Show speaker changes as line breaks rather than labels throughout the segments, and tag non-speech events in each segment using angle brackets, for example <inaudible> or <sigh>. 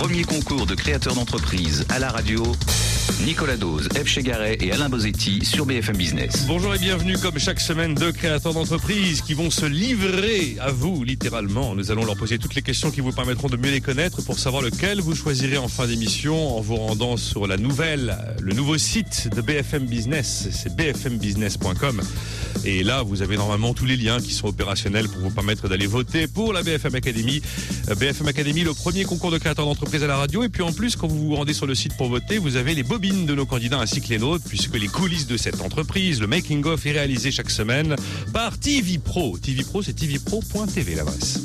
premier concours de créateurs d'entreprise à la radio. Nicolas Dose, F. Chegaray et Alain Bozetti sur BFM Business.
Bonjour et bienvenue comme chaque semaine deux créateurs d'entreprise qui vont se livrer à vous littéralement. Nous allons leur poser toutes les questions qui vous permettront de mieux les connaître pour savoir lequel vous choisirez en fin d'émission en vous rendant sur la nouvelle, le nouveau site de BFM Business, c'est bfmbusiness.com. Et là, vous avez normalement tous les liens qui sont opérationnels pour vous permettre d'aller voter pour la BFM Academy. BFM Academy, le premier concours de créateurs d'entreprise à la radio. Et puis en plus, quand vous vous rendez sur le site pour voter, vous avez les de nos candidats ainsi que les nôtres, puisque les coulisses de cette entreprise, le making of est réalisé chaque semaine par TV Pro. TV Pro, c'est tvpro.tv l'adresse.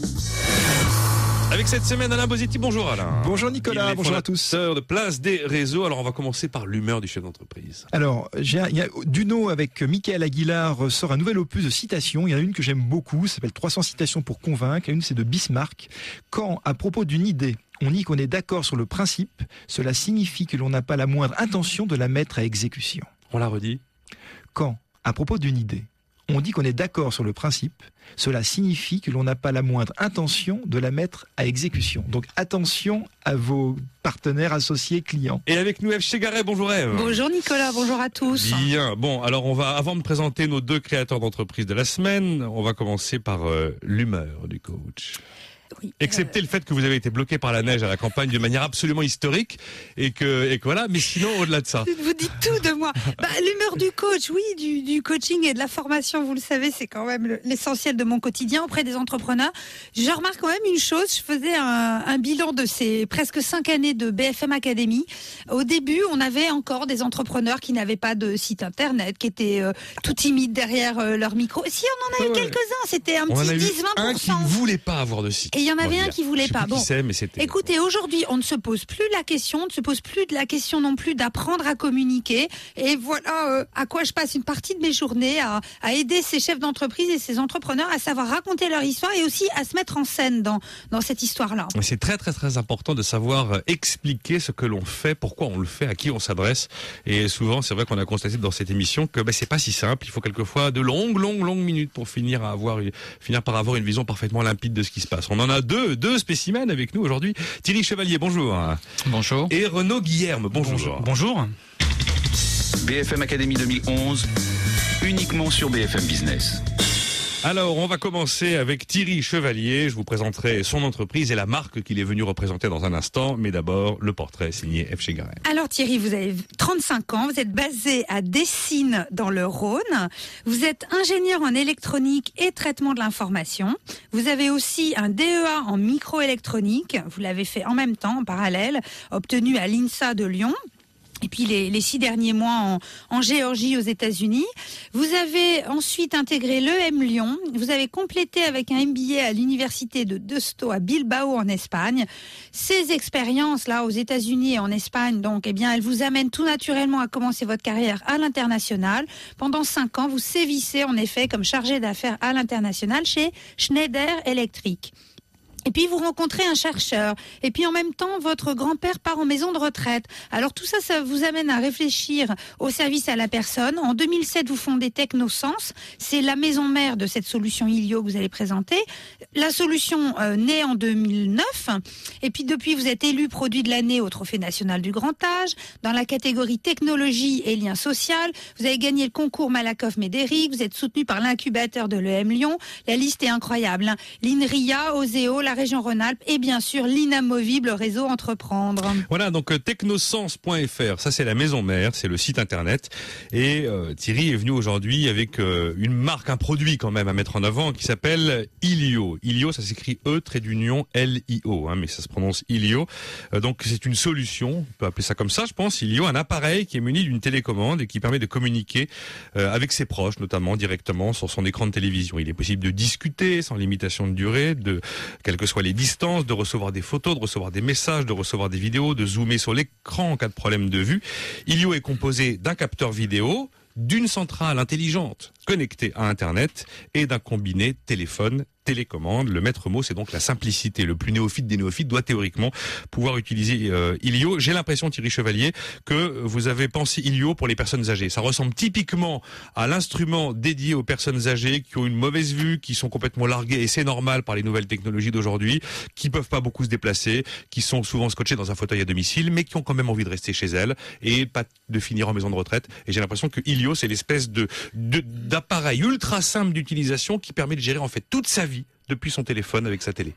Avec cette semaine, Alain Bosetti, bonjour Alain.
Bonjour Nicolas, bonjour à tous.
de Place des Réseaux. Alors on va commencer par l'humeur du chef d'entreprise.
Alors, j'ai il y a Duno avec Michael Aguilar sort un nouvel opus de citations. Il y en a une que j'aime beaucoup, ça s'appelle 300 citations pour convaincre. Une c'est de Bismarck. Quand, à propos d'une idée, on dit qu'on est d'accord sur le principe, cela signifie que l'on n'a pas la moindre intention de la mettre à exécution.
On la redit
Quand, à propos d'une idée, on dit qu'on est d'accord sur le principe, cela signifie que l'on n'a pas la moindre intention de la mettre à exécution. Donc attention à vos partenaires, associés, clients.
Et avec nous, Eve Chegaray, bonjour Eve.
Bonjour Nicolas, bonjour à tous.
Bien, bon, alors on va, avant de présenter nos deux créateurs d'entreprise de la semaine, on va commencer par euh, l'humeur du coach. Oui, Excepté le fait que vous avez été bloqué par la neige à la campagne de manière absolument historique et que, et que voilà, mais sinon au-delà de ça.
Vous dites tout de moi. Bah, L'humeur du coach, oui, du, du, coaching et de la formation, vous le savez, c'est quand même l'essentiel de mon quotidien auprès des entrepreneurs. Je remarque quand même une chose, je faisais un, un bilan de ces presque cinq années de BFM Academy. Au début, on avait encore des entrepreneurs qui n'avaient pas de site internet, qui étaient euh, tout timides derrière euh, leur micro. Si on en a eu quelques-uns, c'était un petit 10-20%.
Un qui ne voulait pas avoir de site.
Et il y en avait un qui voulait pas.
Bon, mais
écoutez, aujourd'hui, on ne se pose plus la question, on ne se pose plus de la question non plus d'apprendre à communiquer. Et voilà euh, à quoi je passe une partie de mes journées à, à aider ces chefs d'entreprise et ces entrepreneurs à savoir raconter leur histoire et aussi à se mettre en scène dans dans cette histoire-là.
C'est très très très important de savoir euh, expliquer ce que l'on fait, pourquoi on le fait, à qui on s'adresse. Et souvent, c'est vrai qu'on a constaté dans cette émission que ben, c'est pas si simple. Il faut quelquefois de longues longues longues minutes pour finir à avoir finir par avoir une vision parfaitement limpide de ce qui se passe. On en a deux deux, spécimens avec nous aujourd'hui. Thierry Chevalier, bonjour.
Bonjour.
Et Renaud Guillerme, bonjour.
Bonjour.
BFM Academy 2011, uniquement sur BFM Business.
Alors, on va commencer avec Thierry Chevalier. Je vous présenterai son entreprise et la marque qu'il est venu représenter dans un instant. Mais d'abord, le portrait signé F. Chegaray.
Alors Thierry, vous avez 35 ans, vous êtes basé à Dessines dans le Rhône. Vous êtes ingénieur en électronique et traitement de l'information. Vous avez aussi un DEA en microélectronique. Vous l'avez fait en même temps, en parallèle, obtenu à l'INSA de Lyon et puis les, les, six derniers mois en, en Géorgie aux États-Unis. Vous avez ensuite intégré l'EM Lyon. Vous avez complété avec un MBA à l'université de Deusto à Bilbao en Espagne. Ces expériences là aux États-Unis et en Espagne, donc, eh bien, elles vous amènent tout naturellement à commencer votre carrière à l'international. Pendant cinq ans, vous sévissez en effet comme chargé d'affaires à l'international chez Schneider Electric. Et puis vous rencontrez un chercheur. Et puis en même temps, votre grand-père part en maison de retraite. Alors tout ça, ça vous amène à réfléchir au service à la personne. En 2007, vous fondez Technosens. C'est la maison mère de cette solution Ilio que vous allez présenter. La solution euh, naît en 2009. Et puis depuis, vous êtes élu produit de l'année au Trophée national du grand âge. Dans la catégorie technologie et lien social, vous avez gagné le concours Malakoff Médéric. Vous êtes soutenu par l'incubateur de l'EM Lyon. La liste est incroyable. Hein. L'INRIA, Oseo, la région Rhône-Alpes et bien sûr l'inamovible réseau Entreprendre.
Voilà, donc euh, technosens.fr, ça c'est la maison mère, c'est le site internet. Et euh, Thierry est venu aujourd'hui avec euh, une marque, un produit quand même à mettre en avant qui s'appelle Ilio. Ilio, ça s'écrit E, trait d'union, L-I-O, hein, mais ça se prononce Ilio. donc c'est une solution, on peut appeler ça comme ça je pense, Ilio, un appareil qui est muni d'une télécommande et qui permet de communiquer avec ses proches, notamment directement sur son écran de télévision. Il est possible de discuter sans limitation de durée, de quelque soit les distances, de recevoir des photos, de recevoir des messages, de recevoir des vidéos, de zoomer sur l'écran en cas de problème de vue. Ilio est composé d'un capteur vidéo, d'une centrale intelligente connectée à Internet et d'un combiné téléphone télécommande. Le maître mot, c'est donc la simplicité. Le plus néophyte des néophytes doit théoriquement pouvoir utiliser euh, Ilio. J'ai l'impression, Thierry Chevalier, que vous avez pensé Ilio pour les personnes âgées. Ça ressemble typiquement à l'instrument dédié aux personnes âgées qui ont une mauvaise vue, qui sont complètement larguées, et c'est normal par les nouvelles technologies d'aujourd'hui, qui peuvent pas beaucoup se déplacer, qui sont souvent scotchées dans un fauteuil à domicile, mais qui ont quand même envie de rester chez elles et pas de finir en maison de retraite. Et j'ai l'impression que Ilio, c'est l'espèce de d'appareil ultra simple d'utilisation qui permet de gérer en fait toute sa vie depuis son téléphone avec sa télé.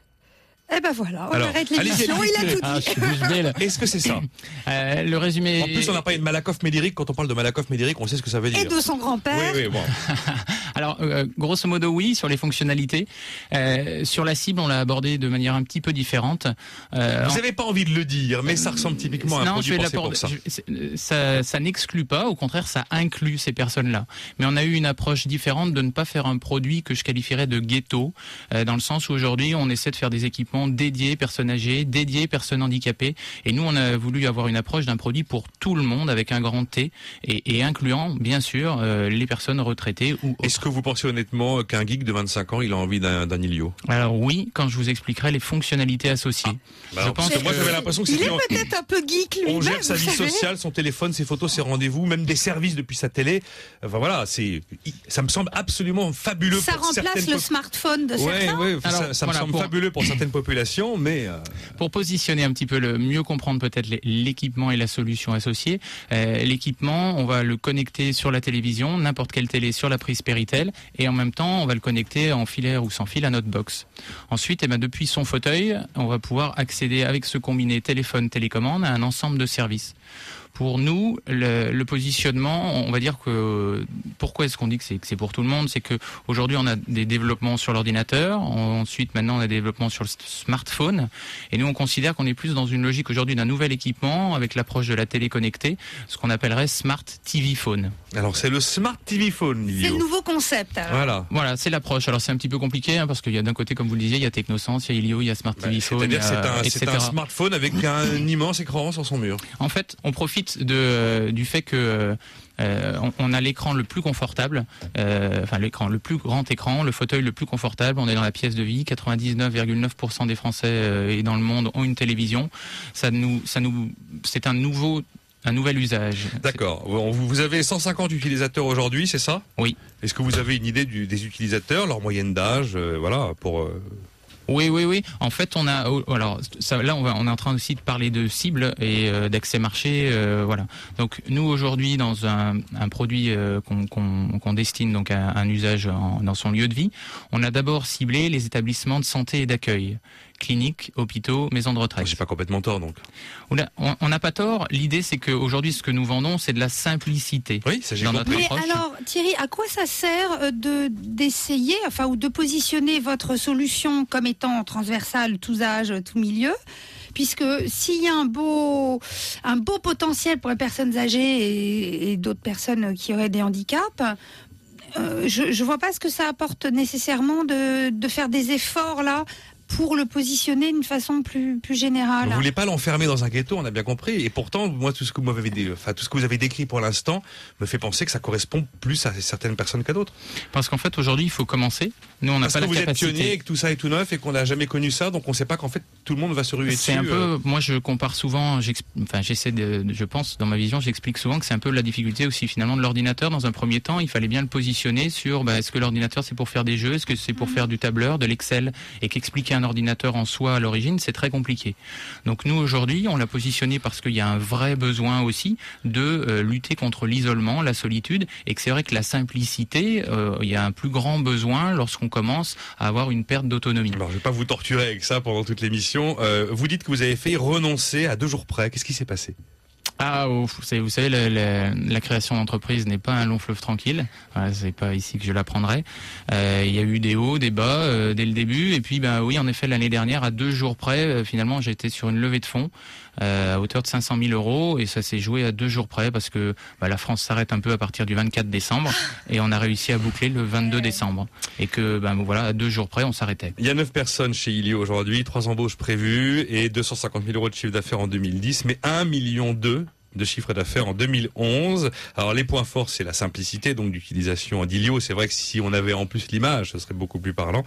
Eh ben voilà, on arrête l'émission, il a tout
ah,
dit. <laughs>
Est-ce que c'est ça
euh, Le résumé.
En plus, on n'a pas de Malakoff Médéric. Quand on parle de Malakoff Médéric, on sait ce que ça veut dire.
Et de son grand-père.
Oui, oui, bon. <laughs>
Alors, euh, grosso modo, oui, sur les fonctionnalités. Euh, sur la cible, on l'a abordé de manière un petit peu différente.
Euh, Vous n'avez pas envie de le dire, mais ça ressemble typiquement à un
non,
produit
je vais
pour ça.
Je, ça, ça n'exclut pas, au contraire, ça inclut ces personnes-là. Mais on a eu une approche différente de ne pas faire un produit que je qualifierais de ghetto, euh, dans le sens où aujourd'hui, on essaie de faire des équipements dédiés, personnalisés personnes âgées, dédiées personnes handicapées. Et nous, on a voulu avoir une approche d'un produit pour tout le monde avec un grand T et, et incluant, bien sûr, euh, les personnes retraitées ou
Est-ce que vous pensez honnêtement qu'un geek de 25 ans, il a envie d'un Ilio
Alors oui, quand je vous expliquerai les fonctionnalités associées.
Ah, bah je pense que moi, j'avais l'impression que
Il est peut-être un peu geek lui
On gère sa vie sociale, son téléphone, ses photos, ses rendez-vous, même des services depuis sa télé. Enfin voilà, c'est, ça me semble absolument fabuleux.
Ça
pour
remplace le smartphone de certains.
Ouais, ça, ça me semble
pour...
fabuleux pour certaines populations, mais euh,
pour positionner un petit peu le mieux comprendre peut-être l'équipement et la solution associée, euh, l'équipement, on va le connecter sur la télévision, n'importe quelle télé sur la prise Péritel, et en même temps, on va le connecter en filaire ou sans fil à notre box. Ensuite, eh ben, depuis son fauteuil, on va pouvoir accéder avec ce combiné téléphone-télécommande à un ensemble de services. Pour nous, le, le, positionnement, on va dire que pourquoi est-ce qu'on dit que c'est pour tout le monde, c'est que aujourd'hui on a des développements sur l'ordinateur, ensuite maintenant on a des développements sur le smartphone, et nous on considère qu'on est plus dans une logique aujourd'hui d'un nouvel équipement avec l'approche de la télé connectée, ce qu'on appellerait smart TV phone.
Alors c'est le smart TV phone.
C'est le nouveau concept. Alors.
Voilà.
Voilà, c'est l'approche. Alors c'est un petit peu compliqué hein, parce qu'il y a d'un côté, comme vous le disiez, il y a Technosense, il y a Ilio, il y a Smart TV
bah,
phone.
C'est-à-dire c'est un, un smartphone avec un immense écran sur son mur.
En fait, on profite de, du fait que euh, on, on, a l'écran le plus confortable, euh, enfin l'écran, le plus grand écran, le fauteuil le plus confortable. On est dans la pièce de vie. 99,9% des Français euh, et dans le monde ont une télévision. Ça nous, ça nous, c'est un nouveau un nouvel usage.
D'accord. Vous avez 150 utilisateurs aujourd'hui, c'est ça?
Oui.
Est-ce que vous avez une idée du, des utilisateurs, leur moyenne d'âge, euh, voilà, pour euh...
Oui, oui, oui. En fait, on a oh, alors là, on, va, on est en train aussi de parler de cibles et euh, d'accès marché, euh, voilà. Donc nous aujourd'hui, dans un, produit euh, qu'on qu qu destine donc à un usage en, dans son lieu de vie, on a d'abord ciblé les établissements de santé et d'accueil cliniques, hôpitaux, maisons de retraite.
J'ai pas complètement tort donc.
On n'a pas tort. L'idée c'est qu'aujourd'hui ce que nous vendons c'est de la simplicité.
Oui, ça j'ai
dans notre
Mais
approche.
alors Thierry, à quoi ça sert de d'essayer, enfin ou de positionner votre solution comme étant transversale, tous âges, tout milieu? puisque s'il y a un beau, un beau potentiel pour les personnes âgées et, et d'autres personnes qui auraient des handicaps, euh, je ne vois pas ce que ça apporte nécessairement de, de faire des efforts là pour le positionner d'une façon plus, plus générale.
Vous voulez pas l'enfermer dans un ghetto, on a bien compris. Et pourtant, moi, tout ce que vous m'avez dit, enfin, tout ce que vous avez décrit pour l'instant, me fait penser que ça correspond plus à certaines personnes qu'à d'autres.
Parce qu'en fait, aujourd'hui, il faut commencer. Nous, on n'a pas
que
la
vous
capacité.
êtes pionnier et que tout ça est tout neuf et qu'on n'a jamais connu ça, donc on ne sait pas qu'en fait tout le monde va se ruer dessus.
C'est un peu,
euh.
moi, je compare souvent. Enfin, j'essaie de, je pense, dans ma vision, j'explique souvent que c'est un peu la difficulté aussi finalement de l'ordinateur. Dans un premier temps, il fallait bien le positionner sur, bah, est-ce que l'ordinateur c'est pour faire des jeux, est-ce que c'est pour faire du tableur, de l'Excel, et qu'expliquer un ordinateur en soi à l'origine, c'est très compliqué. Donc nous aujourd'hui, on l'a positionné parce qu'il y a un vrai besoin aussi de euh, lutter contre l'isolement, la solitude, et que c'est vrai que la simplicité, euh, il y a un plus grand besoin lorsqu'on commence à avoir une perte d'autonomie.
Alors je vais pas vous torturer avec ça pendant toute l'émission. Euh, vous dites que vous avez fait renoncer à deux jours près. Qu'est-ce qui s'est passé?
Ah, vous savez, vous savez la, la, la création d'entreprise n'est pas un long fleuve tranquille. Voilà, c'est pas ici que je l'apprendrai. Euh, il y a eu des hauts, des bas euh, dès le début. Et puis, ben oui, en effet, l'année dernière, à deux jours près, euh, finalement, j'étais sur une levée de fonds à hauteur de 500 000 euros. Et ça s'est joué à deux jours près parce que bah, la France s'arrête un peu à partir du 24 décembre. Et on a réussi à boucler le 22 décembre. Et que ben voilà à deux jours près on s'arrêtait.
Il y a neuf personnes chez Ilio aujourd'hui, trois embauches prévues et 250 000 euros de chiffre d'affaires en 2010, mais 1 million d'eux de chiffre d'affaires en 2011. Alors les points forts, c'est la simplicité donc d'utilisation d'Ilio. C'est vrai que si on avait en plus l'image, ce serait beaucoup plus parlant.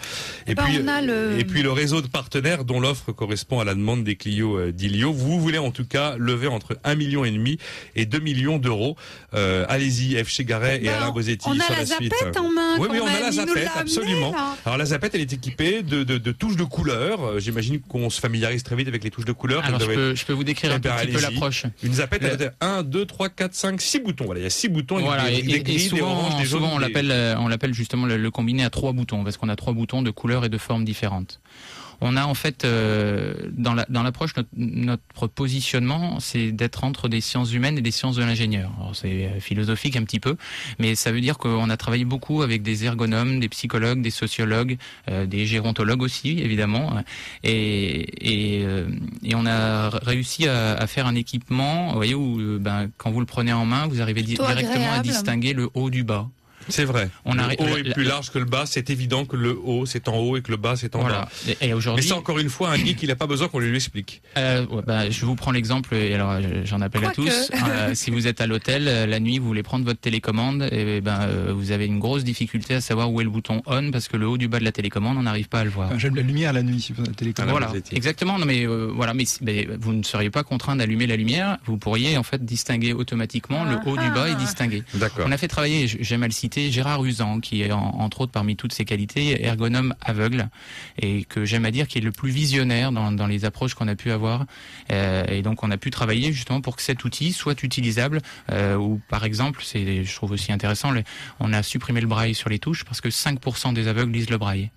Et
ben,
puis
le-
et puis le réseau de partenaires dont l'offre correspond à la demande des Clio euh, d'Ilio. Vous voulez en tout cas lever entre 1 million et demi et 2 millions d'euros. Euh, Allez-y, F. Chegaray et
Ben,
Alain Bosetti
on a
sur
la
la, suite.
zapette en main,
Oui,
quand
oui, on a la zapette, absolument.
là.
Alors la zapette, elle est équipée de, de, de touches de couleurs. Euh, J'imagine qu'on se familiarise très vite avec les touches de couleurs.
Alors je peux, je peux vous décrire
Eh
un petit peu l'approche.
Une zapette, 1, 2, 3, 4, 5, 6 boutons. Voilà, il y a 6 boutons. avec
Voilà,
des,
et,
des
et- et
des
souvent,
oranges, des jaunes.
souvent on l'appelle, euh, on l'appelle justement le, le combiné à trois boutons parce qu'on a trois boutons de couleurs et de formes différentes. On a en fait euh, dans la dans l'approche notre, notre positionnement, c'est d'être entre des sciences humaines et des sciences de l'ingénieur. Alors c'est euh, philosophique un petit peu, mais ça veut dire qu'on a travaillé beaucoup avec des ergonomes, des psychologues, des sociologues, euh, des gérontologues aussi évidemment, et et, euh, et on a réussi à, à faire un équipement, vous voyez où euh, ben quand vous le prenez en main, vous arrivez di- directement à distinguer le haut du bas.
C'est vrai.
On
le haut est plus large que le bas. C'est évident que le haut c'est en haut et que le bas c'est en
Voilà.
bas.
Et, et
Mais
aujourd'hui,
ça encore une fois, un geek, il n'a pas besoin qu'on lui explique.
euh, ouais, bah, je vous prends l'exemple. Et alors, j'en appelle à tous. Euh, <laughs> si vous êtes à l'hôtel euh, la nuit, vous voulez prendre votre télécommande, et ben euh, vous avez une grosse difficulté à savoir où est le bouton on parce que le haut du bas de la télécommande, on n'arrive pas à le voir.
Enfin, J'aime la lumière la nuit sur la télécommande.
Voilà. Vous étiez.
exactement. Non mais euh, voilà, mais, mais vous ne seriez pas contraint d'allumer la lumière. Vous pourriez en fait distinguer automatiquement le haut du bas et distinguer.
D'accord.
On a fait travailler, j'aime à le citer, Gérard Usan, qui est en- entre autres parmi toutes ses qualités ergonome aveugle, et que j'aime à dire qui est le plus visionnaire dans, les approches qu'on a pu avoir. Euh, et donc on a pu travailler justement pour que cet outil soit utilisable. Euh, ou par exemple, c'est, je trouve aussi intéressant, on a supprimé le braille sur les touches parce que 5% des aveugles lisent le braille,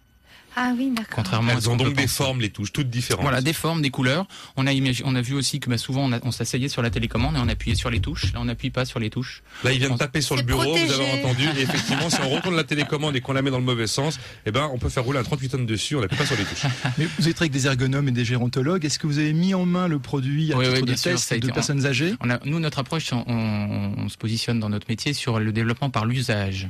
Ah oui, d'accord.
contrairement à
Elles ont
qu'on peut
donc des formes, les touches, toutes différentes.
Voilà, des formes, des couleurs. On a, imagi- on a vu aussi que bah, souvent on, a- on s'asseyait sur la télécommande et on appuyait sur les touches. Là, on n'appuie pas sur les touches.
Là, il vient de taper sur le bureau, vous avez entendu. Et <laughs> effectivement, si on retourne la télécommande et qu'on la met dans le mauvais sens, eh ben, on peut faire rouler un 38 tonnes dessus, on n'appuie pas sur les touches. <laughs>
Mais vous êtes avec des ergonomes et des gérontologues. Est-ce que vous avez mis en main le produit à
Oui,
titre
oui,
de
bien sûr,
test
ça a
de
été-
personnes âgées?
On a, nous, notre approche, on, on- on se positionne dans notre métier sur le développement par l'usage.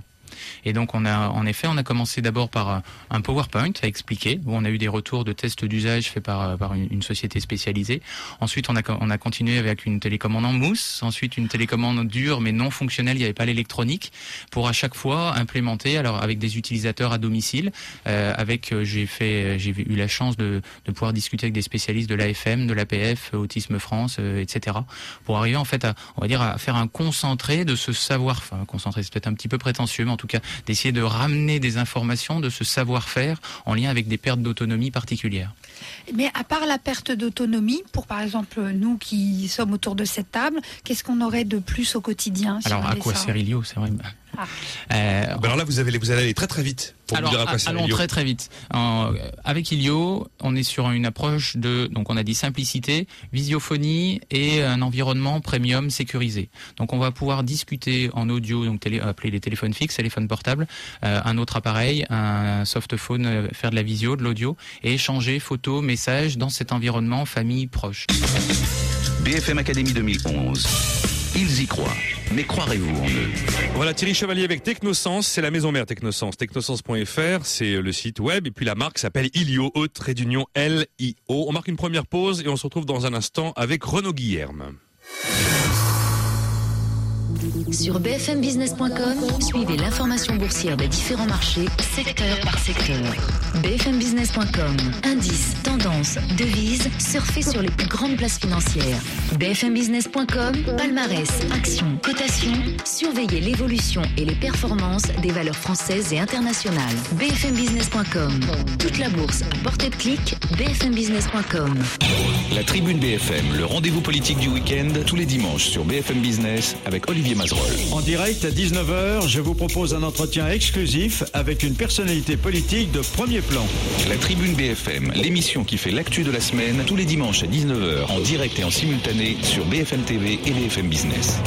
Et donc, on a, en effet, on a commencé d'abord par un- un PowerPoint à expliquer, où on a eu des retours de tests d'usage faits par, par une, une société spécialisée. Ensuite, on a, on a continué avec une télécommande en mousse. Ensuite, une télécommande dure mais non fonctionnelle, il n'y avait pas l'électronique, pour à chaque fois implémenter, alors avec des utilisateurs à domicile, euh, avec, euh, j'ai fait, j'ai eu la chance de, de pouvoir discuter avec des spécialistes de l'AFM, de l'APF, Autisme France, euh, etc. Pour arriver en fait à, on va dire, à faire un concentré de ce savoir, enfin concentré, c'est peut-être un petit peu prétentieux, mais en tout cas d'essayer de ramener des informations de ce savoir-faire en lien avec des pertes d'autonomie particulières.
Mais à part la perte d'autonomie, pour par exemple nous qui sommes autour de cette table, qu'est-ce qu'on aurait de plus au quotidien si
Alors
on
à quoi sert Ilio, c'est vrai.
Ah.
Euh,
Ben alors là, vous, avez, vous allez aller très très vite pour
Alors,
vous dire à
allons
Elio.
très très vite. En- euh, avec Ilio, on est sur une approche de, donc on a dit simplicité, visiophonie et un environnement premium sécurisé. Donc on va pouvoir discuter en audio, donc télé, appeler les téléphones fixes, téléphones portables, euh, un autre appareil, un softphone, euh, faire de la visio, de l'audio et échanger photos, messages dans cet environnement famille proche.
BFM Académie 2011. Ils y croient. Mais croirez-vous en eux?
Voilà Thierry Chevalier avec Technosens, c'est la maison mère Technosens. Technosens.fr, c'est le site web et puis la marque s'appelle Ilio, E trait d'union L-I-O. On marque une première pause et on se retrouve dans un instant avec Renaud Guillerme.
Sur bfmbusiness.com, suivez l'information boursière des différents marchés, secteur par secteur. bfmbusiness.com, indices, tendances, devises, surfez sur les plus grandes places financières. bfmbusiness.com, palmarès, actions, cotations, surveillez l'évolution et les performances des valeurs françaises et internationales. bfmbusiness.com, toute la bourse à portée de clic, bfmbusiness.com.
La Tribune BFM, le rendez-vous politique du week-end, tous les dimanches sur BFM Business avec Olivier
En direct à 19h, je vous propose un entretien exclusif avec une personnalité politique de premier plan.
La Tribune BFM, l'émission qui fait l'actu de la semaine, tous les dimanches à 19h en direct et en simultané sur BFM TV et BFM Business.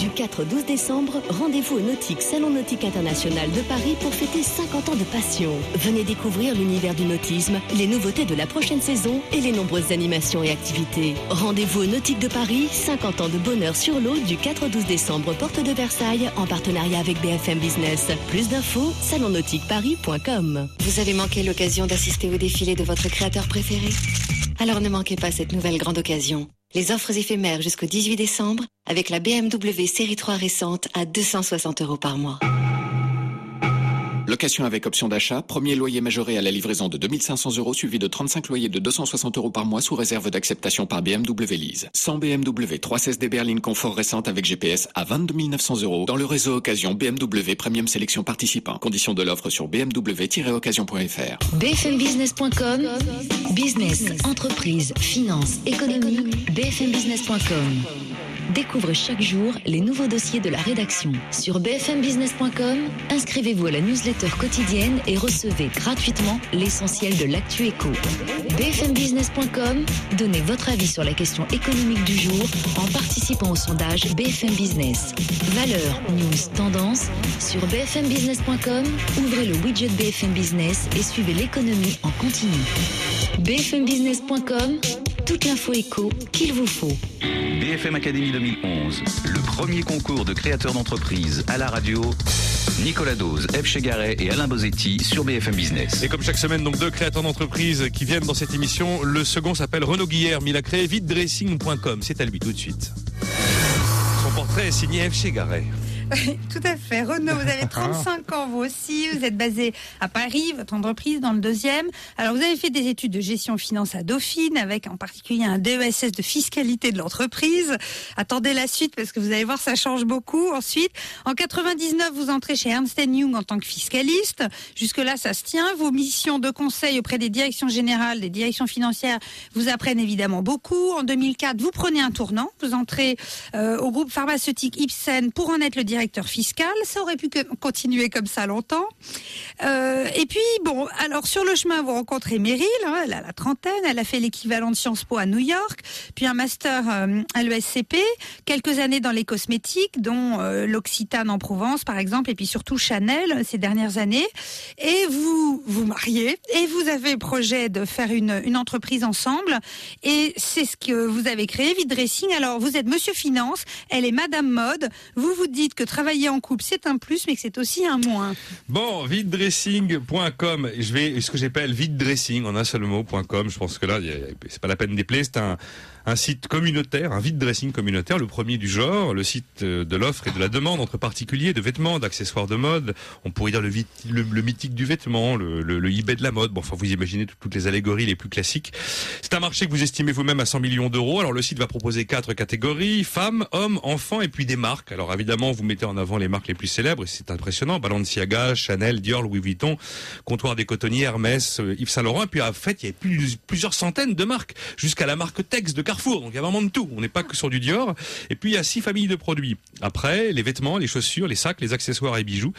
Du 4 au 12 décembre, rendez-vous au Nautique Salon Nautique International de Paris pour fêter 50 ans de passion. Venez découvrir l'univers du nautisme, les nouveautés de la prochaine saison et les nombreuses animations et activités. Rendez-vous au Nautique de Paris, 50 ans de bonheur sur l'eau du 4 au 12 décembre, porte de Versailles, en partenariat avec BFM Business. Plus d'infos, salonnautiqueparis.com.
Vous avez manqué l'occasion d'assister au défilé de votre créateur préféré? Alors ne manquez pas cette nouvelle grande occasion.
Les offres éphémères jusqu'au 18 décembre avec la BMW série 3 récente à 260 euros par mois.
Location avec option d'achat, premier loyer majoré à la livraison de 2500 euros suivi de 35 loyers de 260 euros par mois sous réserve d'acceptation par BMW Lease. 100 BMW 316D berline confort récente avec GPS à 22 900 euros dans le réseau occasion BMW Premium Sélection participant. Conditions de l'offre sur bmw-occasion.fr.
bfmbusiness.com Business, entreprise, finance, économie, bfmbusiness.com. Découvre chaque jour les nouveaux dossiers de la rédaction. Sur bfmbusiness.com, inscrivez-vous à la newsletter quotidienne et recevez gratuitement l'essentiel de l'actu éco. bfmbusiness.com, donnez votre avis sur la question économique du jour en participant au sondage BFM Business. Valeurs, news, tendance. Sur bfmbusiness.com, ouvrez le widget BFM Business et suivez l'économie en continu. bfmbusiness.com, toute l'info éco qu'il vous faut.
BFM Académie 2011, le premier concours de créateurs d'entreprise à la radio. Nicolas Dose, F. Chegaray et Alain Bozetti sur BFM Business.
Et comme chaque semaine, donc deux créateurs d'entreprise qui viennent dans cette émission. Le second s'appelle Renaud Guillerme. Il a créé videdressing.com. C'est à lui tout de suite. Son portrait est signé F. Chegaray. <laughs>
Tout à fait. Renaud, vous avez 35 ans, vous aussi. Vous êtes basé à Paris, votre entreprise dans le deuxième. Alors, vous avez fait des études de gestion finance à Dauphine, avec en particulier un DESS de fiscalité de l'entreprise. Attendez la suite parce que vous allez voir, ça change beaucoup. Ensuite, en 99, vous entrez chez Ernst Young en tant que fiscaliste. Jusque-là, ça se tient. Vos missions de conseil auprès des directions générales, des directions financières, vous apprennent évidemment beaucoup. En 2004, vous prenez un tournant. Vous entrez euh, au groupe pharmaceutique Ipsen pour en être le directeur directeur fiscal. Ça aurait pu continuer comme ça longtemps. Euh, et puis, bon, alors sur le chemin, vous rencontrez Meryl, hein, elle a la trentaine, elle a fait l'équivalent de Sciences Po à New York, puis un master euh, à l'ESCP, quelques années dans les cosmétiques, dont euh, l'Occitane en Provence, par exemple, et puis surtout Chanel ces dernières années. Et vous vous mariez, et vous avez projet de faire une, entreprise ensemble, et c'est ce que vous avez créé, Vidressing. Alors, vous êtes Monsieur Finance, elle est Madame Mode. Vous vous dites que travailler en couple, c'est un plus, mais que c'est aussi un moins.
Bon, videdressing.com, je vais, ce que j'appelle videdressing en un seul mot.com. Je pense que là, c'est pas la peine d'épeler, c'est un, un site communautaire, un vide dressing communautaire, le premier du genre, le site euh, de l'offre et de la demande entre particuliers de vêtements, d'accessoires de mode. On pourrait dire le, mythique du vêtement, le, le, eBay de la mode. Bon, enfin, vous imaginez toutes les allégories les plus classiques. C'est un marché que vous estimez vous-même à 100 millions d'euros. Alors le site va proposer quatre catégories femmes, hommes, enfants et puis des marques. Alors évidemment, vous mettez en avant les marques les plus célèbres et c'est impressionnant. Balenciaga, Chanel, Dior, Louis Vuitton, Comptoir des Cotonniers, Hermès, euh, Yves Saint Laurent. Et puis en fait, il y a plusieurs centaines de marques jusqu'à la marque Tex de Carrefour donc il y a vraiment de tout. On n'est pas que sur du Dior. Et puis il y a six familles de produits. Après, les vêtements, les chaussures, les sacs, les accessoires et bijoux.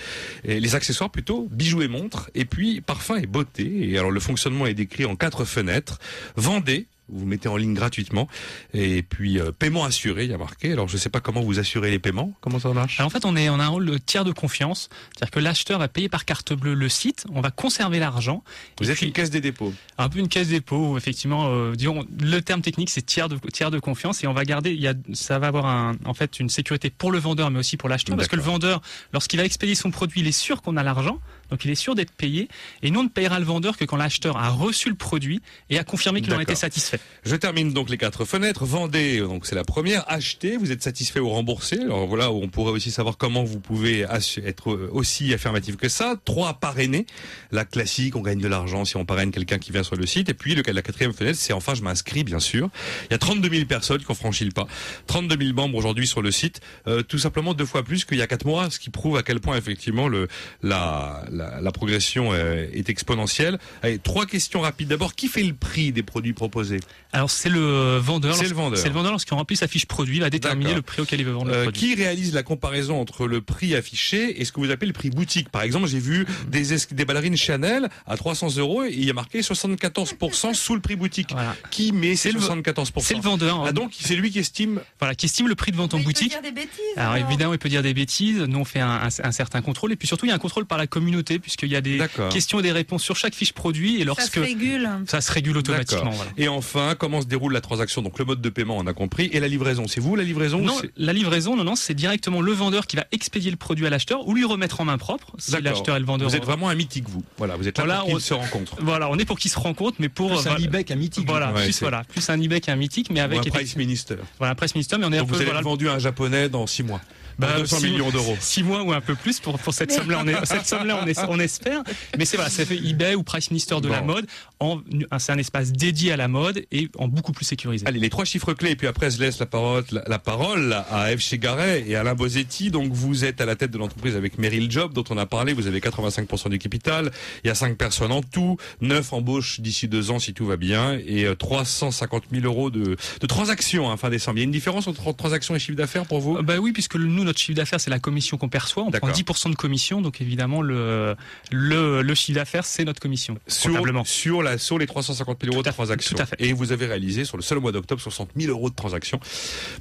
Et les accessoires plutôt, bijoux et montres. Et puis parfum et beauté. Et alors le fonctionnement est décrit en quatre fenêtres. Vendez, vous mettez en ligne gratuitement. Et puis euh, paiement assuré, il y a marqué. Alors je ne sais pas comment vous assurez les paiements. Comment ça marche?
Alors en fait, on est on a un rôle de tiers de confiance, c'est-à-dire que l'acheteur va payer par carte bleue le site, on va conserver l'argent.
Vous êtes une caisse des dépôts.
Un peu une caisse des dépôts, effectivement. Euh, disons, le terme technique c'est tiers de tiers de confiance et on va garder. Il y a, ça va avoir un, en fait une sécurité pour le vendeur, mais aussi pour l'acheteur, parce que le vendeur, lorsqu'il va expédier son produit, il est sûr qu'on a l'argent. Donc il est sûr d'être payé et nous on ne payera le vendeur que quand l'acheteur a reçu le produit et a confirmé qu'il en était satisfait.
Je termine donc les quatre fenêtres. Vendez, donc c'est la première. Achetez, vous êtes satisfait ou remboursé? Alors voilà, on pourrait aussi savoir comment vous pouvez être aussi affirmatif que ça. Trois, parrainer. La classique, on gagne de l'argent si on parraine quelqu'un qui vient sur le site. Et puis le, la quatrième fenêtre, c'est enfin je m'inscris bien sûr. Il y a 32 000 personnes qui ont franchi le pas. 32 000 membres aujourd'hui sur le site. Euh, tout simplement deux fois plus qu'il y a quatre mois, ce qui prouve à quel point effectivement le la la, progression euh, est exponentielle. Allez, trois questions rapides. D'abord, qui fait le prix des produits proposés?
Alors c'est le vendeur. C'est le vendeur. C'est le vendeur lorsqu'il remplit sa fiche produit, il va déterminer le prix auquel il veut vendre le euh, produit.
Qui réalise la comparaison entre le prix affiché et ce que vous appelez le prix boutique? Par exemple, j'ai vu des, des ballerines Chanel à 300 euros et il y a marqué 74% sous le prix boutique. Qui met ces 74%
C'est le vendeur.
Ah, donc c'est lui qui estime?
Voilà, qui estime le prix de vente en boutique.
Il peut dire des bêtises.
Alors, évidemment, il peut dire des bêtises. Nous on fait un, un certain contrôle et puis surtout il y a un contrôle par la communauté
puisqu'il y a des questions et des réponses sur chaque fiche produit et
Ça
lorsque
se régule.
ça se régule automatiquement. Voilà.
Et enfin, comment se déroule la transaction? Donc le mode de paiement, on a compris. Et la livraison, c'est vous la livraison
Non, la livraison, non, non, c'est directement le vendeur qui va expédier le produit à l'acheteur ou lui remettre en main propre si l'acheteur et le vendeur.
Vous êtes vraiment un mythique, vous. Voilà, vous êtes là
Voilà,
pour qu'ils
on-
se rencontrent.
Voilà, on est pour qu'ils se rencontrent, mais pour
Plus un
voilà,
e-bec, un mythique.
voilà,
Ouais,
plus voilà, plus un e-bec, un mythique, mais
Ou
avec
un Price Minister.
voilà, presse minister, mais on est un
Donc
peu
vous allez
voilà,
être vendu à un japonais dans six mois.
Bah,
Pour 200
six-
millions d'euros.
Six mois ou un peu plus pour, pour cette somme-là, on, est, cette somme-là on, est- on espère. Mais c'est voilà, ça fait eBay ou Price Minister de la mode. En, c'est un espace dédié à la mode et en beaucoup plus sécurisé.
Allez, les trois chiffres clés, et puis après, je laisse la parole, la, la parole à Eve Chegaray et Alain Bosetti. Donc, vous êtes à la tête de l'entreprise avec Meryl Job, dont on a parlé. Vous avez 85% du capital. Il y a cinq personnes en tout. Neuf embauches d'ici deux ans, si tout va bien. Et euh, 350 000 euros de, de transactions, hein, fin décembre. Il y a une différence entre transactions et chiffre d'affaires pour vous?
Euh, Bah oui, puisque nous, notre chiffre d'affaires, c'est la commission qu'on perçoit. On prend
D'accord.
10% de commission, donc évidemment, le, le, le chiffre d'affaires, c'est notre commission,
sur, sur, la, sur les 350 000 euros de transactions.
tout à fait.
Et vous avez réalisé sur le seul mois d'octobre 60 000 euros de transactions.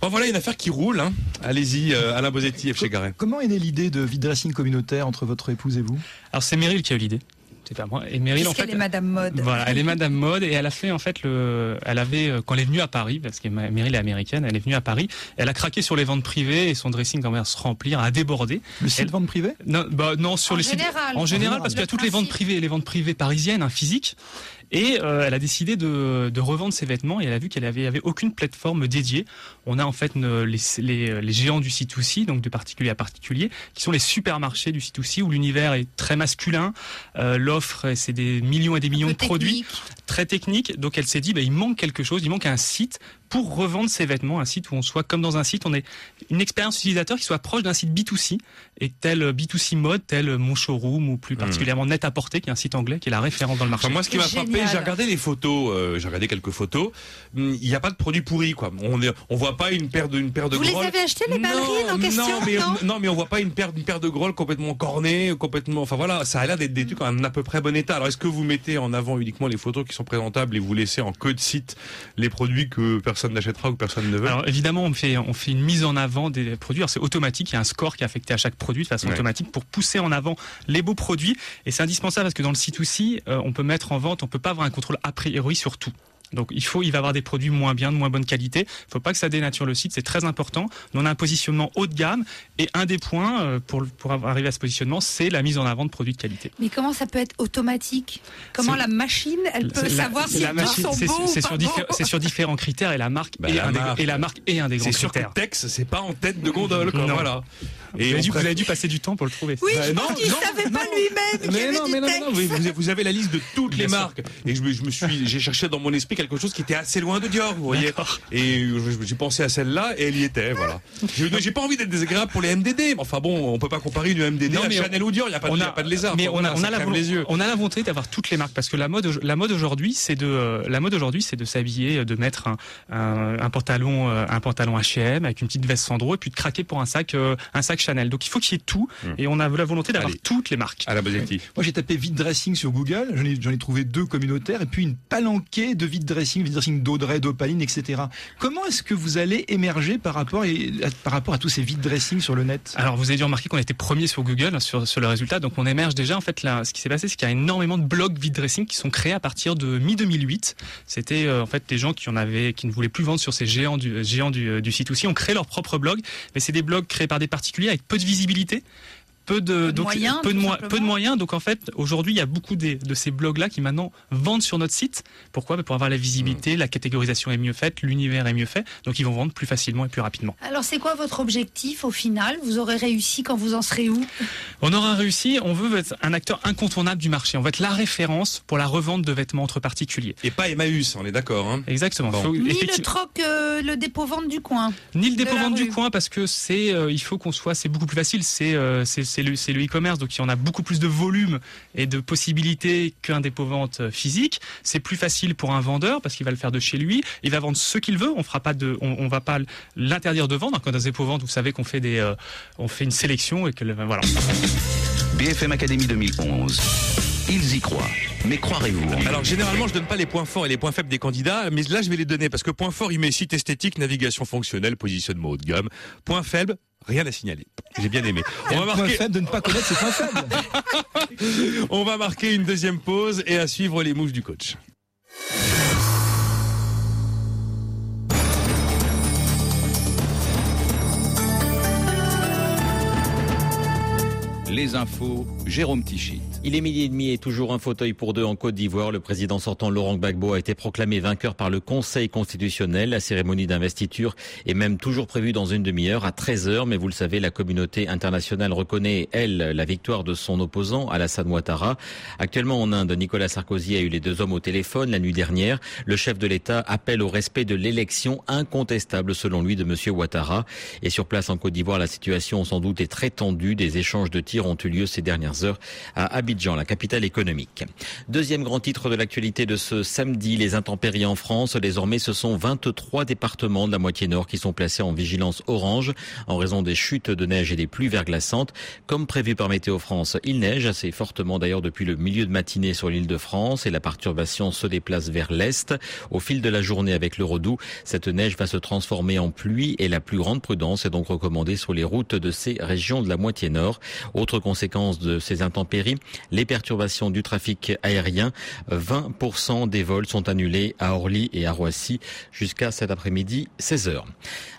Bon, voilà une affaire qui roule. Hein. Allez-y, euh, Alain Bosetti, F. Chegaray.
Comment est née l'idée de vide communautaire entre votre épouse et vous?
Alors c'est Meryl qui a eu l'idée. C'est pas moi. Et Meryl, en fait,
est Madame Mode.
Voilà, elle est <laughs> Madame Mode et elle a fait en fait le, elle avait euh, quand elle est venue à Paris parce que Meryl est américaine, elle est venue à Paris, elle a craqué sur les ventes privées et son dressing commence à se remplir, à déborder.
Le site
Elle-
vente privée?
Non, bah non sur
En
les
général.
sites en général parce qu'il y a toutes les ventes privées, les ventes privées parisiennes, hein, physiques. Et euh, elle a décidé de, de revendre ses vêtements et elle a vu qu'elle avait, avait aucune plateforme dédiée. On a en fait les, les, les géants du C2C, donc de particulier à particulier, qui sont les supermarchés du C2C où l'univers est très masculin. Euh, L'offre, c'est des millions et des millions de produits très technique. Donc elle s'est dit, bah, il manque quelque chose, il manque un site pour revendre ses vêtements, un site où on soit comme dans un site, on ait une expérience utilisateur qui soit proche d'un site B2C et tel B2C mode, tel mon showroom ou plus particulièrement Net à porter, qui est un site anglais qui est la référence dans le marché.
Enfin, moi, ce qui m'a frappé, j'ai regardé les photos, euh, j'ai regardé quelques photos. Hum, Il n'y a pas de produits pourris, quoi. On est, on voit pas une paire de, une paire de
Vous les avez achetés, les ballerines en question
non, mais,
non
non, mais on voit pas une paire, une paire de grolles complètement cornées, complètement. Enfin voilà, ça a l'air d'être des trucs en à peu près bon état. Alors est-ce que vous mettez en avant uniquement les photos qui sont présentables et vous laissez en queue de site les produits que personne n'achètera ou personne ne veut
Alors évidemment, on fait, on fait une mise en avant des produits. Alors, C'est automatique, il y a un score qui est affecté à chaque produit de façon
Ouais.
automatique pour pousser en avant les beaux produits. Et c'est indispensable parce que dans le site aussi, euh, on peut mettre en vente, on peut pas avoir un contrôle a priori sur tout. Donc il faut, il va avoir des produits moins bien, de moins bonne qualité. Il faut pas que ça dénature le site, c'est très important. Nous, on a un positionnement haut de gamme et un des points euh, pour pour arriver à ce positionnement, c'est la mise en avant de produits de qualité.
Mais comment ça peut être automatique? Comment la machine, elle peut
la-
savoir si
la
les
machine-
sont
c'est-
beaux
sur, diffé- sur différents critères et la marque
Bah,
est
la
un des,
marque.
et la marque est un des grands
C'est sûr que
critères.
Tex, c'est pas en tête de gondole, quoi.
Non.
Voilà.
Vous avez,
on
dû, vous avez dû passer du temps pour le trouver.
Oui,
Bah,
je
non,
pense qu'il
non,
savait pas lui-même
Mais non, mais non, non, vous, vous avez la liste de toutes les marques. Et je, me- je me suis, <laughs> j'ai cherché dans mon esprit quelque chose qui était assez loin de Dior, vous voyez. Et j'ai pensé à celle-là et elle y était, voilà. J'ai pas envie d'être désagréable pour les MDD, mais enfin bon, on peut pas comparer une MDD
Non,
à
mais
Chanel ou Dior, il y a pas, de- y a pas de lézard.
mais on a, on
ça
a la
crève
volonté,
les yeux.
on a la volonté d'avoir toutes les marques parce que la mode, la mode aujourd'hui, c'est de, euh, la mode aujourd'hui, c'est de s'habiller, de mettre un, un, un pantalon, euh, un pantalon H&M avec une petite veste Sandro et puis de craquer pour un sac, euh, un sac Chanel. Donc il faut qu'il y ait tout
Hmm.
et on a la volonté d'avoir toutes les marques.
À la Bosetti.
Moi, j'ai tapé vide dressing sur Google. J'en ai, trouvé deux communautaires et puis une palanquée de vide dressing, vide dressing d'Audrey, d'Opaline, etc. Comment est-ce que vous allez émerger par rapport, et, à, par rapport à tous ces vide dressing sur le net?
Alors vous avez dû remarquer qu'on était premier sur Google sur, sur le résultat, donc on émerge déjà. En fait, là, ce qui s'est passé, c'est qu'il y a énormément de blogs vide dressing qui sont créés à partir de mi 2008. C'était euh, en fait des gens qui en avaient, qui ne voulaient plus vendre sur ces géants du géants du, du site aussi, ont créé leur propre blog, mais c'est des blogs créés par des particuliers avec peu de visibilité. Peu de,
de
donc,
moyens,
peu, de
tout
moi-
simplement.
peu de moyens. Donc en fait, aujourd'hui, il y a beaucoup de ces blogs-là qui maintenant vendent sur notre site. Pourquoi? Bah, Pour avoir la visibilité,
Hmm.
la catégorisation est mieux faite, l'univers est mieux fait, donc ils vont vendre plus facilement et plus rapidement.
Alors c'est quoi votre objectif au final? Vous aurez réussi quand vous en serez où?
On aura réussi, on veut être un acteur incontournable du marché. On va être la référence pour la revente de vêtements entre particuliers.
Et pas Emmaüs, on est d'accord, hein.
Exactement.
Bon.
Faut-
Ni le troc, euh, le dépôt-vente du coin.
ni le
de
dépôt
la
vente du coin parce que c'est, euh, il faut qu'on soit, c'est beaucoup plus facile. C'est, euh, c'est, le, c'est le e-commerce, donc il y en a beaucoup plus de volume et de possibilités qu'un dépôt vente euh, physique. C'est plus facile pour un vendeur parce qu'il va le faire de chez lui. Il va vendre ce qu'il veut. On fera pas de, on, on va pas l'interdire de vendre. Quand un dépôt vente, vous savez qu'on fait des, euh, on fait une sélection et que le- voilà.
BFM Académie 2011. Ils y croient. Mais croirez-vous
Alors généralement, je donne pas les points forts et les points faibles des candidats, mais là je vais les donner parce que point fort, il met site esthétique, navigation fonctionnelle, positionnement haut de gamme. Point faible, Rien à signaler. J'ai bien aimé.
On va
marquer,
faible de ne pas connaître ses points faibles. <laughs>
on va marquer une deuxième pause et à suivre les moves du coach.
Les infos, Jérôme Tichy.
Il est midi et demi et toujours un fauteuil pour deux en Côte d'Ivoire. Le président sortant Laurent Gbagbo a été proclamé vainqueur par le Conseil constitutionnel. La cérémonie d'investiture est même toujours prévue dans une demi-heure à 13 heures. Mais vous le savez, la communauté internationale reconnaît, elle, la victoire de son opposant, Alassane Ouattara. Actuellement en Inde, Nicolas Sarkozy a eu les deux hommes au téléphone la nuit dernière. Le chef de l'État appelle au respect de l'élection incontestable, selon lui, de Monsieur Ouattara. Et sur place en Côte d'Ivoire, la situation sans doute est très tendue. Des échanges de tirs ont eu lieu ces dernières heures à la capitale économique. Deuxième grand titre de l'actualité de ce samedi, les intempéries en France. Désormais, ce sont 23 départements de la moitié nord qui sont placés en vigilance orange en raison des chutes de neige et des pluies verglaçantes. Comme prévu par Météo France, il neige assez fortement d'ailleurs depuis le milieu de matinée sur l'île de France et la perturbation se déplace vers l'est. Au fil de la journée avec le redoux, cette neige va se transformer en pluie et la plus grande prudence est donc recommandée sur les routes de ces régions de la moitié nord. Autre conséquence de ces intempéries, les perturbations du trafic aérien. 20% des vols sont annulés à Orly et à Roissy jusqu'à cet après-midi 16h.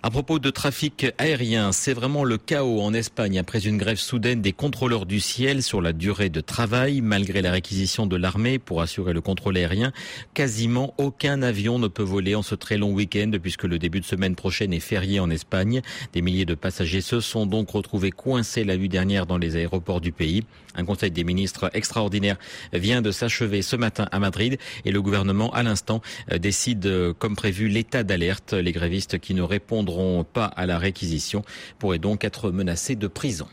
À propos de trafic aérien, c'est vraiment le chaos en Espagne après une grève soudaine des contrôleurs du ciel sur la durée de travail. Malgré la réquisition de l'armée pour assurer le contrôle aérien, quasiment aucun avion ne peut voler en ce très long week-end puisque le début de semaine prochaine est férié en Espagne. Des milliers de passagers se sont donc retrouvés coincés la nuit dernière dans les aéroports du pays. Un conseil des ministres extraordinaire vient de s'achever ce matin à Madrid et le gouvernement, à l'instant, décide, euh, comme prévu, l'état d'alerte. Les grévistes qui ne répondront pas à la réquisition pourraient donc être menacés de prison.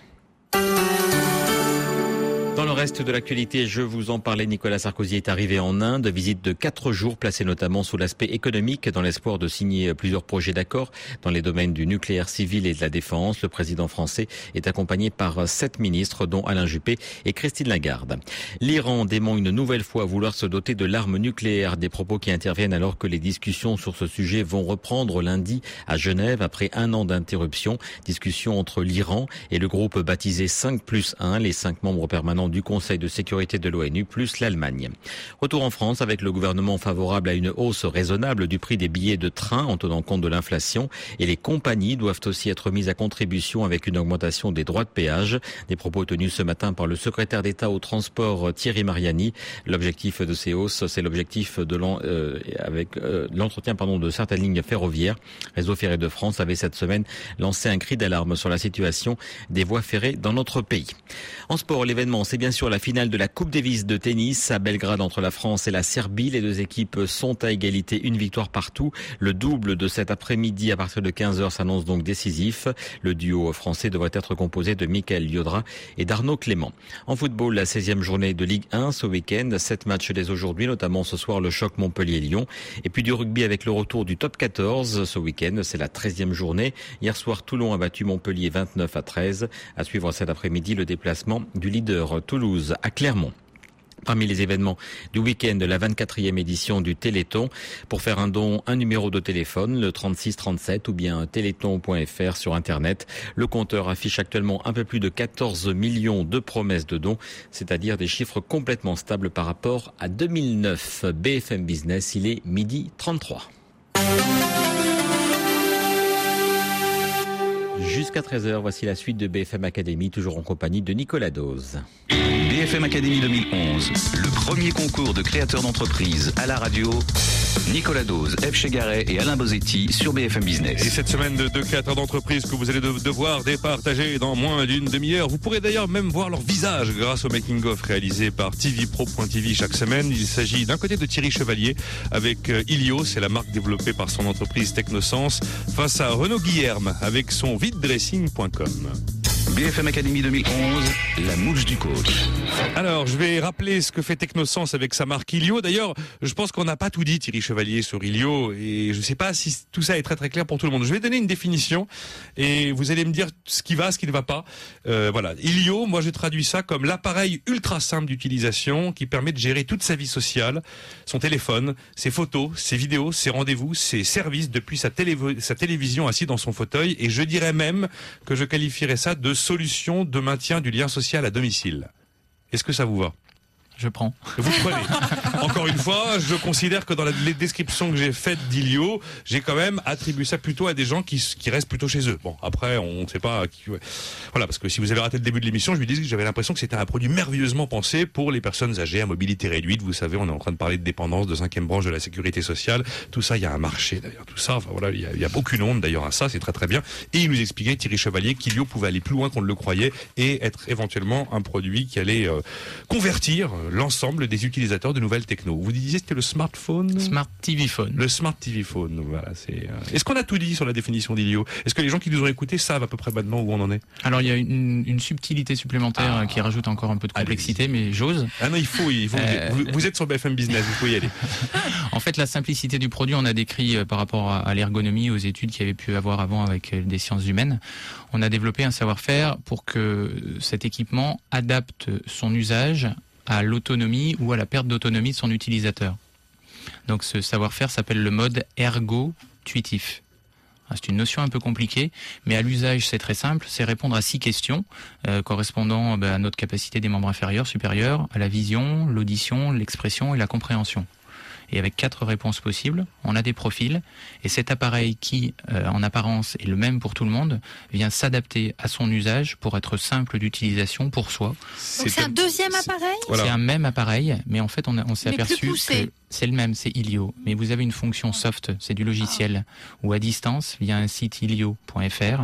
Dans le reste de l'actualité, je vous en parlais, Nicolas Sarkozy est arrivé en Inde, visite de quatre jours placée notamment sous l'aspect économique dans l'espoir de signer plusieurs projets d'accord dans les domaines du nucléaire civil et de la défense. Le président français est accompagné par sept ministres dont Alain Juppé et Christine Lagarde. L'Iran dément une nouvelle fois vouloir se doter de l'arme nucléaire, des propos qui interviennent alors que les discussions sur ce sujet vont reprendre lundi à Genève après un an d'interruption. Discussion entre l'Iran et le groupe baptisé 5 plus 1, les cinq membres permanents du Conseil de sécurité de l'ONU, plus l'Allemagne. Retour en France avec le gouvernement favorable à une hausse raisonnable du prix des billets de train en tenant compte de l'inflation et les compagnies doivent aussi être mises à contribution avec une augmentation des droits de péage. Des propos tenus ce matin par le secrétaire d'État au transport Thierry Mariani. L'objectif de ces hausses, c'est l'objectif de euh, euh, l'entretien pardon de certaines lignes ferroviaires. Réseau ferré de France avait cette semaine lancé un cri d'alarme sur la situation des voies ferrées dans notre pays. En sport, l'événement, c'est bien sûr la finale de la Coupe Davis de tennis à Belgrade entre la France et la Serbie. Les deux équipes sont à égalité, une victoire partout. Le double de cet après-midi à partir de 15h s'annonce donc décisif. Le duo français devrait être composé de Michael Liodra et d'Arnaud Clément. En football, la 16e journée de Ligue 1 ce week-end. Sept matchs dès aujourd'hui, notamment ce soir le choc Montpellier-Lyon. Et puis du rugby avec le retour du top 14 ce week-end. C'est la 13e journée. Hier soir, Toulon a battu Montpellier 29 à 13. À suivre cet après-midi, le déplacement du leader Toulouse à Clermont. Parmi les événements du week-end, la 24e édition du Téléthon. Pour faire un don, un numéro de téléphone, le 3637 ou bien téléthon.fr sur Internet. Le compteur affiche actuellement un peu plus de 14 millions de promesses de dons, c'est-à-dire des chiffres complètement stables par rapport à 2009. BFM Business, il est midi 33. Jusqu'à 13h, voici la suite de BFM Academy, toujours en compagnie de Nicolas Dose.
BFM Academy 2011, le premier concours de créateurs d'entreprise à la radio. Nicolas Dose, F. Chegaray et Alain Bozetti sur BFM Business.
cette semaine de deux créateurs d'entreprise que vous allez de- devoir départager dans moins d'une demi-heure. Vous pourrez d'ailleurs même voir leur visage grâce au making-of réalisé par tvpro.tv chaque semaine. Il s'agit d'un côté de Thierry Chevalier avec euh, Ilio, c'est la marque développée par son entreprise Technosense, face à Renaud Guillerme avec son viddressing.com.
BFM Academy 2011, la mouche du coach.
Alors, je vais rappeler ce que fait Technosens avec sa marque Ilio. D'ailleurs, je pense qu'on n'a pas tout dit, Thierry Chevalier, sur Ilio, et je ne sais pas si tout ça est très très clair pour tout le monde. Je vais donner une définition, et vous allez me dire ce qui va, ce qui ne va pas. Euh, voilà, Ilio, moi je traduis ça comme l'appareil ultra simple d'utilisation qui permet de gérer toute sa vie sociale, son téléphone, ses photos, ses vidéos, ses rendez-vous, ses services depuis sa, sa télévision assis dans son fauteuil, et je dirais même que je qualifierais ça de solution de maintien du lien social à domicile. Est-ce que ça vous va?
Je prends.
Vous prenez. <laughs> Encore une fois, je considère que dans les descriptions que j'ai faites d'Ilio, j'ai quand même attribué ça plutôt à des gens qui, qui restent plutôt chez eux. Bon, après, on ne sait pas qui. Voilà, parce que si vous avez raté le début de l'émission, je lui disais que j'avais l'impression que c'était un produit merveilleusement pensé pour les personnes âgées à mobilité réduite. Vous savez, on est en train de parler de dépendance, de cinquième branche de la sécurité sociale. Tout ça, il y a un marché d'ailleurs. Tout ça, enfin voilà, il y a, a aucune honte d'ailleurs à ça. C'est très très bien. Et il nous expliquait Thierry Chevalier qu'Ilio pouvait aller plus loin qu'on ne le croyait et être éventuellement un produit qui allait euh, convertir l'ensemble des utilisateurs de nouvelles techno. Vous disiez c'était le smartphone
Smart TV Phone.
Le Smart TV Phone, voilà. C'est. Euh, Est-ce qu'on a tout dit sur la définition d'Ilio? Est-ce que les gens qui nous ont écoutés savent à peu près maintenant où on en est?
Alors il y a une, une subtilité supplémentaire ah. qui rajoute encore un peu de complexité, mais j'ose.
Ah non, il faut. Il faut euh... vous, vous, êtes sur BFM Business, vous pouvez y aller. <laughs>
en fait, la simplicité du produit, on a décrit euh, par rapport à, à l'ergonomie, aux études qu'il y avait pu avoir avant avec des sciences humaines. On a développé un savoir-faire pour que cet équipement adapte son usage à l'autonomie ou à la perte d'autonomie de son utilisateur. Donc ce savoir-faire s'appelle le mode ergo-tuitif. C'est une notion un peu compliquée, mais à l'usage c'est très simple, c'est répondre à six questions euh, correspondant bah, à notre capacité des membres inférieurs, supérieurs, à la vision, l'audition, l'expression et la compréhension et avec quatre réponses possibles, on a des profils. Et cet appareil qui, euh, en apparence, est le même pour tout le monde, vient s'adapter à son usage pour être simple d'utilisation pour soi.
Donc c'est un deuxième appareil?
C'est un même appareil, mais en fait on, on s'est aperçu que c'est le même, c'est Ilio, mais vous avez une fonction soft, c'est du logiciel, ou à distance, via un site ilio.fr,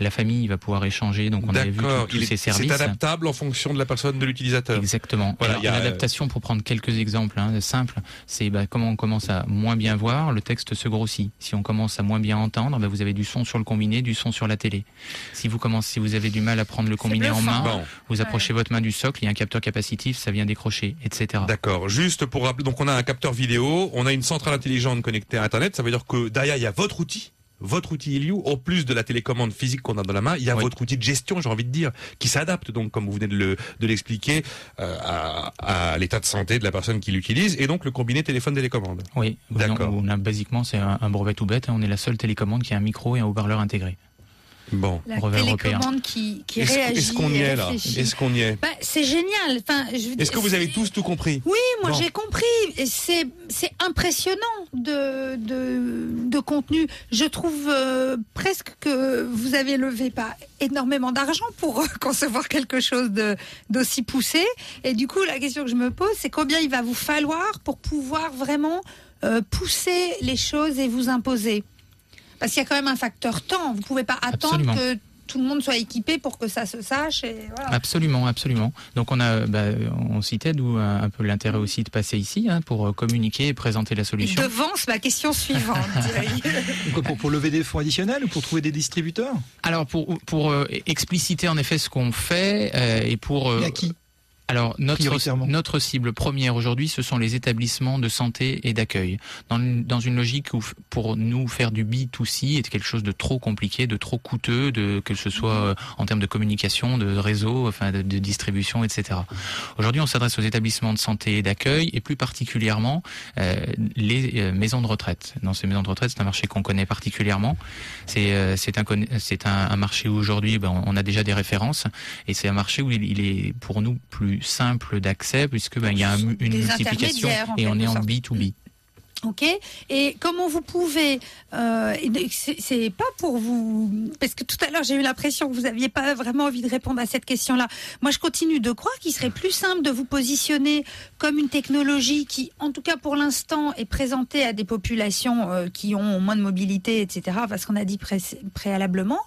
la famille va pouvoir échanger, donc on avait vu tous ces services.
C'est adaptable en fonction de la personne, de l'utilisateur.
Exactement. Voilà, Alors, y a une adaptation pour prendre quelques exemples hein, simples, c'est bah, comment on commence à moins bien voir, le texte se grossit. Si on commence à moins bien entendre, bah, vous avez du son sur le combiné, du son sur la télé. Si vous commencez, si vous avez du mal à prendre le combiné en main, bon. vous approchez ouais. votre main du socle, il y a un capteur capacitif, ça vient décrocher, etc.
D'accord. Juste pour rappeler, donc on a un capteur vidéo, on a une centrale intelligente connectée à Internet, ça veut dire que derrière il y a votre outil votre outil Ilio, en plus de la télécommande physique qu'on a dans la main, il y a oui. votre outil de gestion, j'ai envie de dire, qui s'adapte donc, comme vous venez de l'expliquer, euh, à, à l'état de santé de la personne qui l'utilise, et donc le combiné téléphone-télécommande.
Oui, d'accord. On a basiquement, c'est un, un, brevet tout bête, hein, on est la seule télécommande qui a un micro et un haut-parleur intégré.
Bon,
la télécommande qui, qui
est
réagit.
Est-ce qu'on y est là Est-ce qu'on y est
bah, C'est génial. Enfin,
Est-ce que vous avez tous tout compris
Oui, moi bon. j'ai compris. C'est c'est impressionnant de, de, de contenu. Je trouve euh, presque que vous avez levé pas énormément d'argent pour euh, <laughs> concevoir quelque chose d'aussi poussé. Et du coup, la question que je me pose, c'est combien il va vous falloir pour pouvoir vraiment euh, pousser les choses et vous imposer? Parce qu'il y a quand même un facteur temps. Vous ne pouvez pas attendre
Absolument.
que tout le monde soit équipé pour que ça se sache. Et voilà.
Absolument, absolument. Donc on a, bah, on citait d'où un, un, peu l'intérêt aussi de passer ici hein, pour communiquer et présenter la solution.
Devance ma question suivante. <laughs>
pour, pour, lever des fonds additionnels ou pour trouver des distributeurs?
Alors pour, pour euh, expliciter en effet ce qu'on fait euh, et pour.
Euh, et à qui?
Alors notre, notre cible première aujourd'hui, ce sont les établissements de santé et d'accueil. Dans, dans, une logique où pour nous faire du B2C est quelque chose de trop compliqué, de trop coûteux, de que ce soit en termes de communication, de réseau, enfin de, de distribution, etc. Aujourd'hui, on s'adresse aux établissements de santé et d'accueil et plus particulièrement euh, les euh, maisons de retraite. Dans ces maisons de retraite, c'est un marché qu'on connaît particulièrement. C'est euh, c'est un c'est un, un, marché où aujourd'hui, ben, on a déjà des références et c'est un marché où il, il est pour nous plus simple d'accès puisque ben, il y a un, une multiplication et on est en B2B.
Ok. Et comment vous pouvez euh, C'est pas pour vous parce que tout à l'heure j'ai eu l'impression que vous aviez pas vraiment envie de répondre à cette question-là. Moi, je continue de croire qu'il serait plus simple de vous positionner comme une technologie qui, en tout cas pour l'instant, est présentée à des populations euh, qui ont moins de mobilité, etc. Parce qu'on a dit pré préalablement.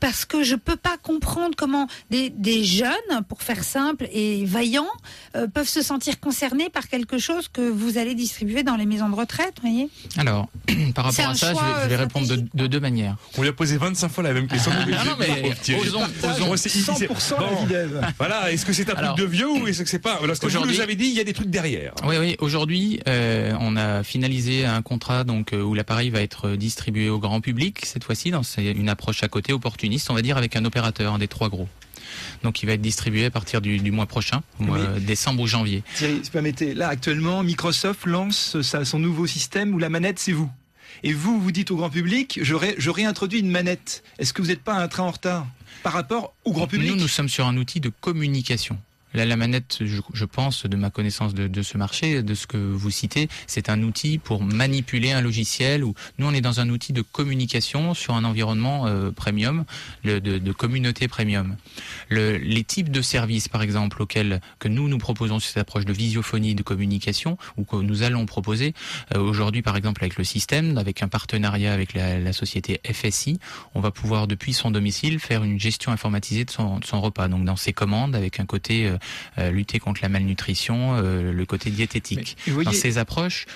Parce que je peux pas comprendre comment des, des jeunes, pour faire simple et vaillants, euh, peuvent se sentir concernés par quelque chose que vous allez distribuer dans les maisons de retraite, voyez
Alors, <clears throat> par rapport à ça, je vais, je vais
euh,
répondre de, de deux manières.
On lui a posé 25 fois la même question.
Ah, non, non, mais osons- osons-
C'est- il- il-
100%
bon.
la vie d'Ève.
Voilà, est-ce que c'est un
Alors-
truc de vieux ou est-ce que c'est pas Parce que vous
Aujourd'hui-
nous avez dit, il y a des trucs derrière.
Oui, oui. Aujourd'hui, euh, on a finalisé un contrat donc euh, où l'appareil va être distribué au grand public cette fois-ci. dans c'est une approche à côté opportuniste, on va dire, avec un opérateur, un des trois gros. Donc, il va être distribué à partir du, du mois prochain, au mois
Mais-
décembre ou janvier.
Thierry, si vous permettez, là actuellement, Microsoft lance sa- son nouveau système où la manette c'est vous. Et vous, vous dites au grand public, je, ré- je réintroduis une manette. Est-ce que vous n'êtes pas un train en retard par rapport au grand public?
Nous, nous sommes sur un outil de communication. Là, la manette, je, pense, de ma connaissance de, ce marché, de ce que vous citez, c'est un outil pour manipuler un logiciel. Ou nous, on est dans un outil de communication sur un environnement euh, premium, de, communauté premium. Le- les types de services, par exemple, auxquels que nous nous proposons cette approche de visiophonie, de communication, ou que nous allons proposer euh, aujourd'hui, par exemple, avec le système, avec un partenariat avec la, la société FSI, on va pouvoir depuis son domicile faire une gestion informatisée de son, repas. Donc dans ses commandes, avec un côté euh, lutter contre la malnutrition, euh, le côté diététique.
Mais vous voyez-
Dans ces approches,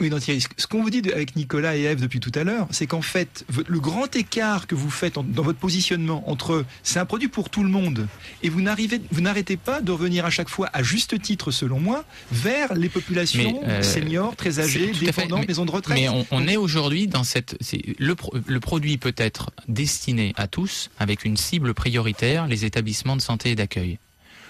Oui, non, Thierry, ce- qu'on vous dit avec Nicolas et Eve depuis tout à l'heure, c'est qu'en fait, le grand écart que vous faites dans votre positionnement entre c'est un produit pour tout le monde et vous n'arrivez, vous n'arrêtez pas de revenir à chaque fois, à juste titre selon moi, vers les populations
euh,
seniors, très âgées, dépendantes,
mais-
maisons de retraite.
Mais on, on est aujourd'hui dans cette. c'est- Le, pro- le produit peut être destiné à tous avec une cible prioritaire, les établissements de santé et d'accueil.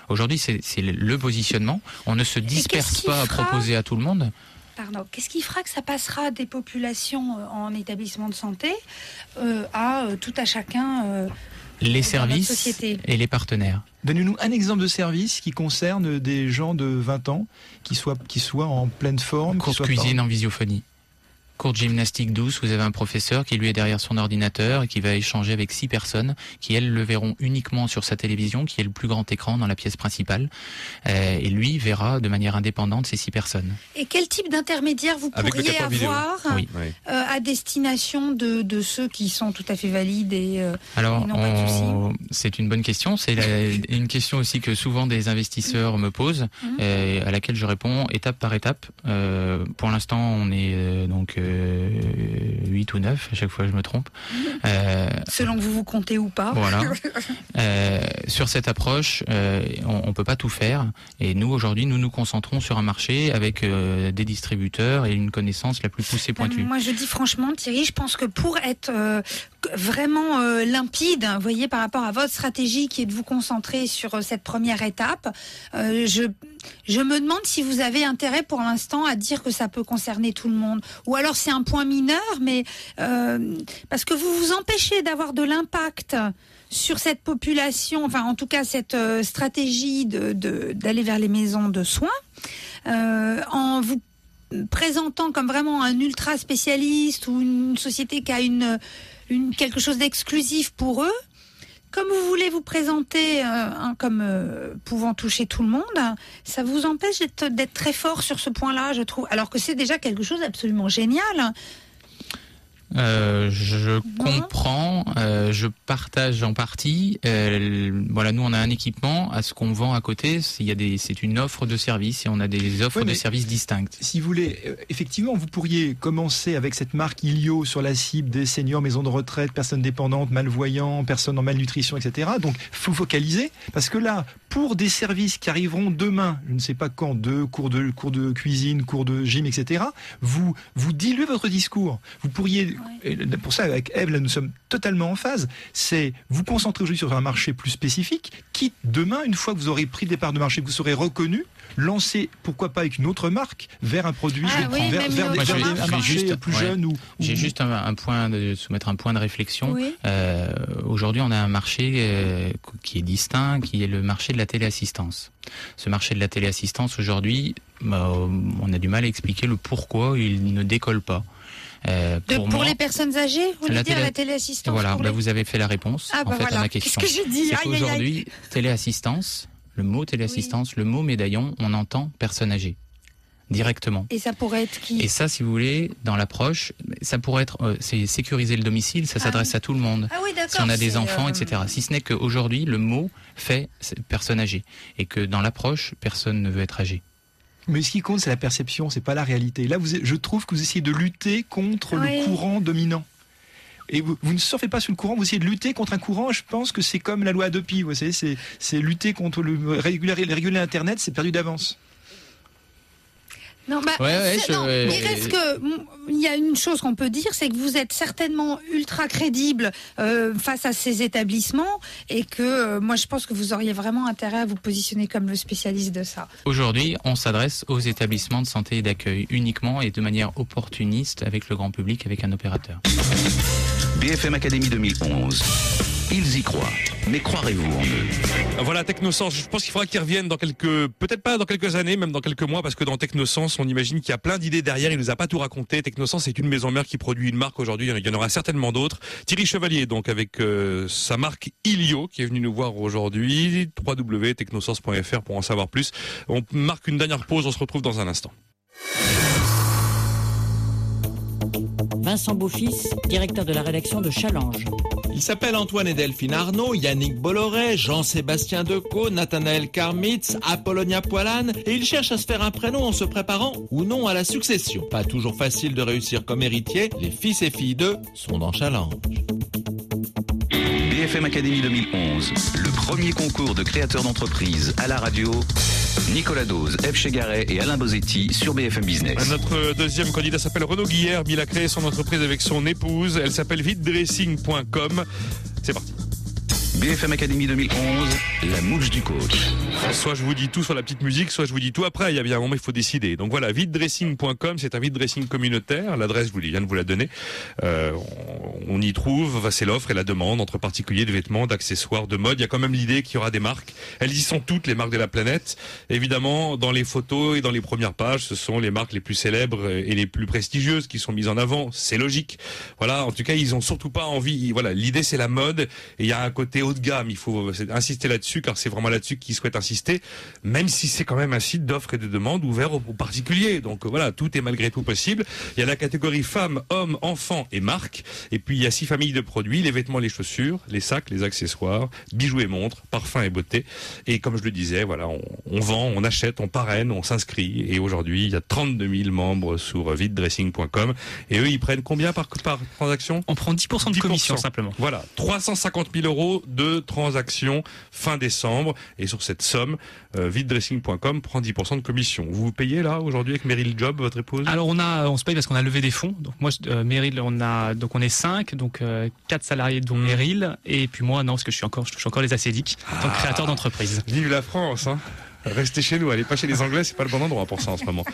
Aujourd'hui, c'est le- positionnement. On ne se disperse pas à proposer à tout le monde.
Pardon. Qu'est-ce qui fera que ça passera des populations euh, en établissement de santé euh, à euh, tout à chacun euh,
Les services et les partenaires.
Donnez-nous un exemple de service qui concerne des gens de 20 ans qui soient, qui soient en pleine forme. qui
Cours cuisine
pas-
en visiophonie. Cours de gymnastique douce, vous avez un professeur qui lui est derrière son ordinateur et qui va échanger avec six personnes qui, elles, le verront uniquement sur sa télévision, qui est le plus grand écran dans la pièce principale. Euh, et lui verra de manière indépendante ces six personnes.
Et quel type d'intermédiaire vous pourriez avoir
Oui.
euh, à destination de, de ceux qui sont tout à fait valides et, euh,
Alors,
et
c'est une bonne question. C'est la- <laughs> une question aussi que souvent des investisseurs me posent,
Mhm.
euh, à laquelle je réponds étape par étape. Euh, pour l'instant, on est euh, donc euh, 8 ou 9, à chaque fois je me trompe. <laughs> Euh,
Selon que vous vous comptez ou pas.
Voilà. <laughs> Euh, sur cette approche, euh, on, on peut pas tout faire. Et nous, aujourd'hui, nous nous concentrons sur un marché avec des distributeurs et une connaissance la plus poussée pointue.
Moi, je dis franchement, Thierry, je pense que pour être vraiment euh, limpide, vous voyez, par rapport à votre stratégie qui est de vous concentrer sur euh, cette première étape, euh, je, me demande si vous avez intérêt pour l'instant à dire que ça peut concerner tout le monde. Ou alors c'est un point mineur, mais parce que vous vous empêchez d'avoir de l'impact sur cette population, enfin en tout cas cette stratégie de- d'aller vers les maisons de soins, en vous présentant comme vraiment un ultra spécialiste ou une société qui a une, une quelque chose d'exclusif pour eux. Comme vous voulez vous présenter hein, comme euh, pouvant toucher tout le monde, ça vous empêche d'être d'être très fort sur ce point-là, je trouve. Alors que c'est déjà quelque chose d'absolument génial.
Euh, je comprends, euh, je partage en partie. Euh, voilà, nous on a un équipement. À ce qu'on vend à côté, c'est- il y a des, c'est une offre de services et on a des offres
Ouais,
de services distinctes.
Si vous voulez, euh, effectivement, vous pourriez commencer avec cette marque Ilio sur la cible des seniors, maisons de retraite, personnes dépendantes, malvoyants, personnes en malnutrition, etc. Donc, faut focaliser parce que là, pour des services qui arriveront demain, je ne sais pas quand, de cours de cours de cuisine, cours de gym, etc. Vous vous diluez votre discours. Vous pourriez, et pour ça, avec Eve, là, nous sommes totalement en phase. C'est vous concentrer aujourd'hui sur un marché plus spécifique, quitte demain, une fois que vous aurez pris des parts de marché, que vous serez reconnu, lancer, pourquoi pas avec une autre marque, vers un produit,
Ah oui,
vers, vers des-
Moi, je
vers des-
je
un
vais
marché
juste-
plus
ouais.
jeune ou,
J'ai
ou-
juste un, un point de soumettre un point de réflexion.
Oui.
Euh, Aujourd'hui, on a un marché euh, qui est distinct, qui est le marché de la téléassistance. Ce marché de la téléassistance aujourd'hui, bah, on a du mal à expliquer le pourquoi il ne décolle pas. Euh,
De-
pour
pour
moi,
les personnes âgées, vous voulez dire
télé-
la téléassistance
Voilà, bah,
les-
vous avez fait la réponse
Ah,
en
bah
fait à ma question.
Qu'est-ce que aïe, aïe.
qu'aujourd'hui, téléassistance, le mot téléassistance, le mot médaillon, on entend personne âgée directement.
Et ça pourrait être qui?
Et ça, si vous voulez, dans l'approche, ça pourrait être, euh, c'est sécuriser le domicile, ça s'adresse à tout le monde.
Ah oui, d'accord,
Si on a des enfants,
euh,
etc. Si ce n'est qu'aujourd'hui, le mot fait personne âgée. Et que dans l'approche, personne ne veut être âgé.
Mais ce qui compte, c'est la perception, c'est pas la réalité. Là, vous, je trouve que vous essayez de lutter contre
Oui.
le courant dominant. Et vous, vous ne surfez pas sur le courant, vous essayez de lutter contre un courant. Je pense que c'est comme la loi Adopi. Vous savez, c'est, lutter contre le réguler, réguler Internet, c'est perdu d'avance.
Non, bah,
Ouais, ouais,
c'est-
je-
non,
ouais.
il reste que mm, il y a une chose qu'on peut dire, c'est que vous êtes certainement ultra crédible euh, face à ces établissements et que euh, moi je pense que vous auriez vraiment intérêt à vous positionner comme le spécialiste de ça.
Aujourd'hui, on s'adresse aux établissements de santé et d'accueil uniquement et de manière opportuniste avec le grand public, avec un opérateur.
BFM Académie 2011. Ils y croient. Mais croirez-vous en eux
Voilà, Technosens, je pense qu'il faudra qu'ils reviennent dans quelques, peut-être pas dans quelques années, même dans quelques mois, parce que dans Technosens, on imagine qu'il y a plein d'idées derrière, il nous a pas tout raconté. Technosens, c'est une maison mère qui produit une marque aujourd'hui, il y en aura certainement d'autres. Thierry Chevalier, donc, avec euh, sa marque Ilio, qui est venu nous voir aujourd'hui, www.technosens.fr pour en savoir plus. On marque une dernière pause, on se retrouve dans un instant.
Vincent Beaufils, directeur de la rédaction de Challenge.
Ils s'appellent Antoine et Delphine Arnaud, Yannick Bolloré, Jean-Sébastien Decaux, Nathanaël Karmitz, Apollonia Poilane, et ils cherchent à se faire un prénom en se préparant ou non à la succession. Pas toujours facile de réussir comme héritier, les fils et filles d'eux sont dans Challenge.
BFM Académie 2011. Le premier concours de créateurs d'entreprise à la radio. Nicolas Dose, Eve Chegaray et Alain Bozetti sur BFM Business.
Notre deuxième candidat s'appelle Renaud Guillère. Il a créé son entreprise avec son épouse. Elle s'appelle vitedressing.com. C'est parti.
BFM Académie 2011. La mouche du coach.
Soit je vous dis tout sur la petite musique, soit je vous dis tout après. Il y a bien un moment, il faut décider. Donc voilà, videdressing.com, c'est un vide dressing communautaire. L'adresse, je vous viens de vous la donner. Euh, on, y trouve, c'est l'offre et la demande entre particuliers de vêtements, d'accessoires, de mode. Il y a quand même l'idée qu'il y aura des marques. Elles y sont toutes, les marques de la planète. Évidemment, dans les photos et dans les premières pages, ce sont les marques les plus célèbres et les plus prestigieuses qui sont mises en avant. C'est logique. Voilà. En tout cas, ils ont surtout pas envie. Voilà. L'idée, c'est la mode et il y a un côté haut de gamme. Il faut insister là-dessus car c'est vraiment là-dessus qu'ils souhaitent insister, même si c'est quand même un site d'offres et de demandes ouvert aux, aux particuliers. Donc euh, voilà, tout est malgré tout possible. Il y a la catégorie femmes, hommes, enfants et marques. Et puis il y a six familles de produits les vêtements, les chaussures, les sacs, les accessoires, bijoux et montres, parfums et beauté. Et comme je le disais, voilà, on, on vend, on achète, on parraine, on s'inscrit. Et aujourd'hui, il y a 32 000 membres sur videdressing.com. Et eux, ils prennent combien par, par transaction?
On prend 10% de commission simplement.
Voilà, 350 000 euros de transactions fin décembre. Et sur cette somme, euh, videdressing.com prend 10% de commission. Vous vous payez là aujourd'hui avec Meryl Job, votre épouse?
Alors on a, on se paye parce qu'on a levé des fonds. Donc moi, euh, Meryl, on a, donc on est cinq, donc euh, quatre salariés dont
Mm.
Meryl, et puis moi non, parce que je suis encore, je touche encore les acédiques, en tant que créateur d'entreprise.
Vive la France, hein Restez chez nous, allez pas chez les Anglais, c'est pas le bon endroit pour ça en ce moment.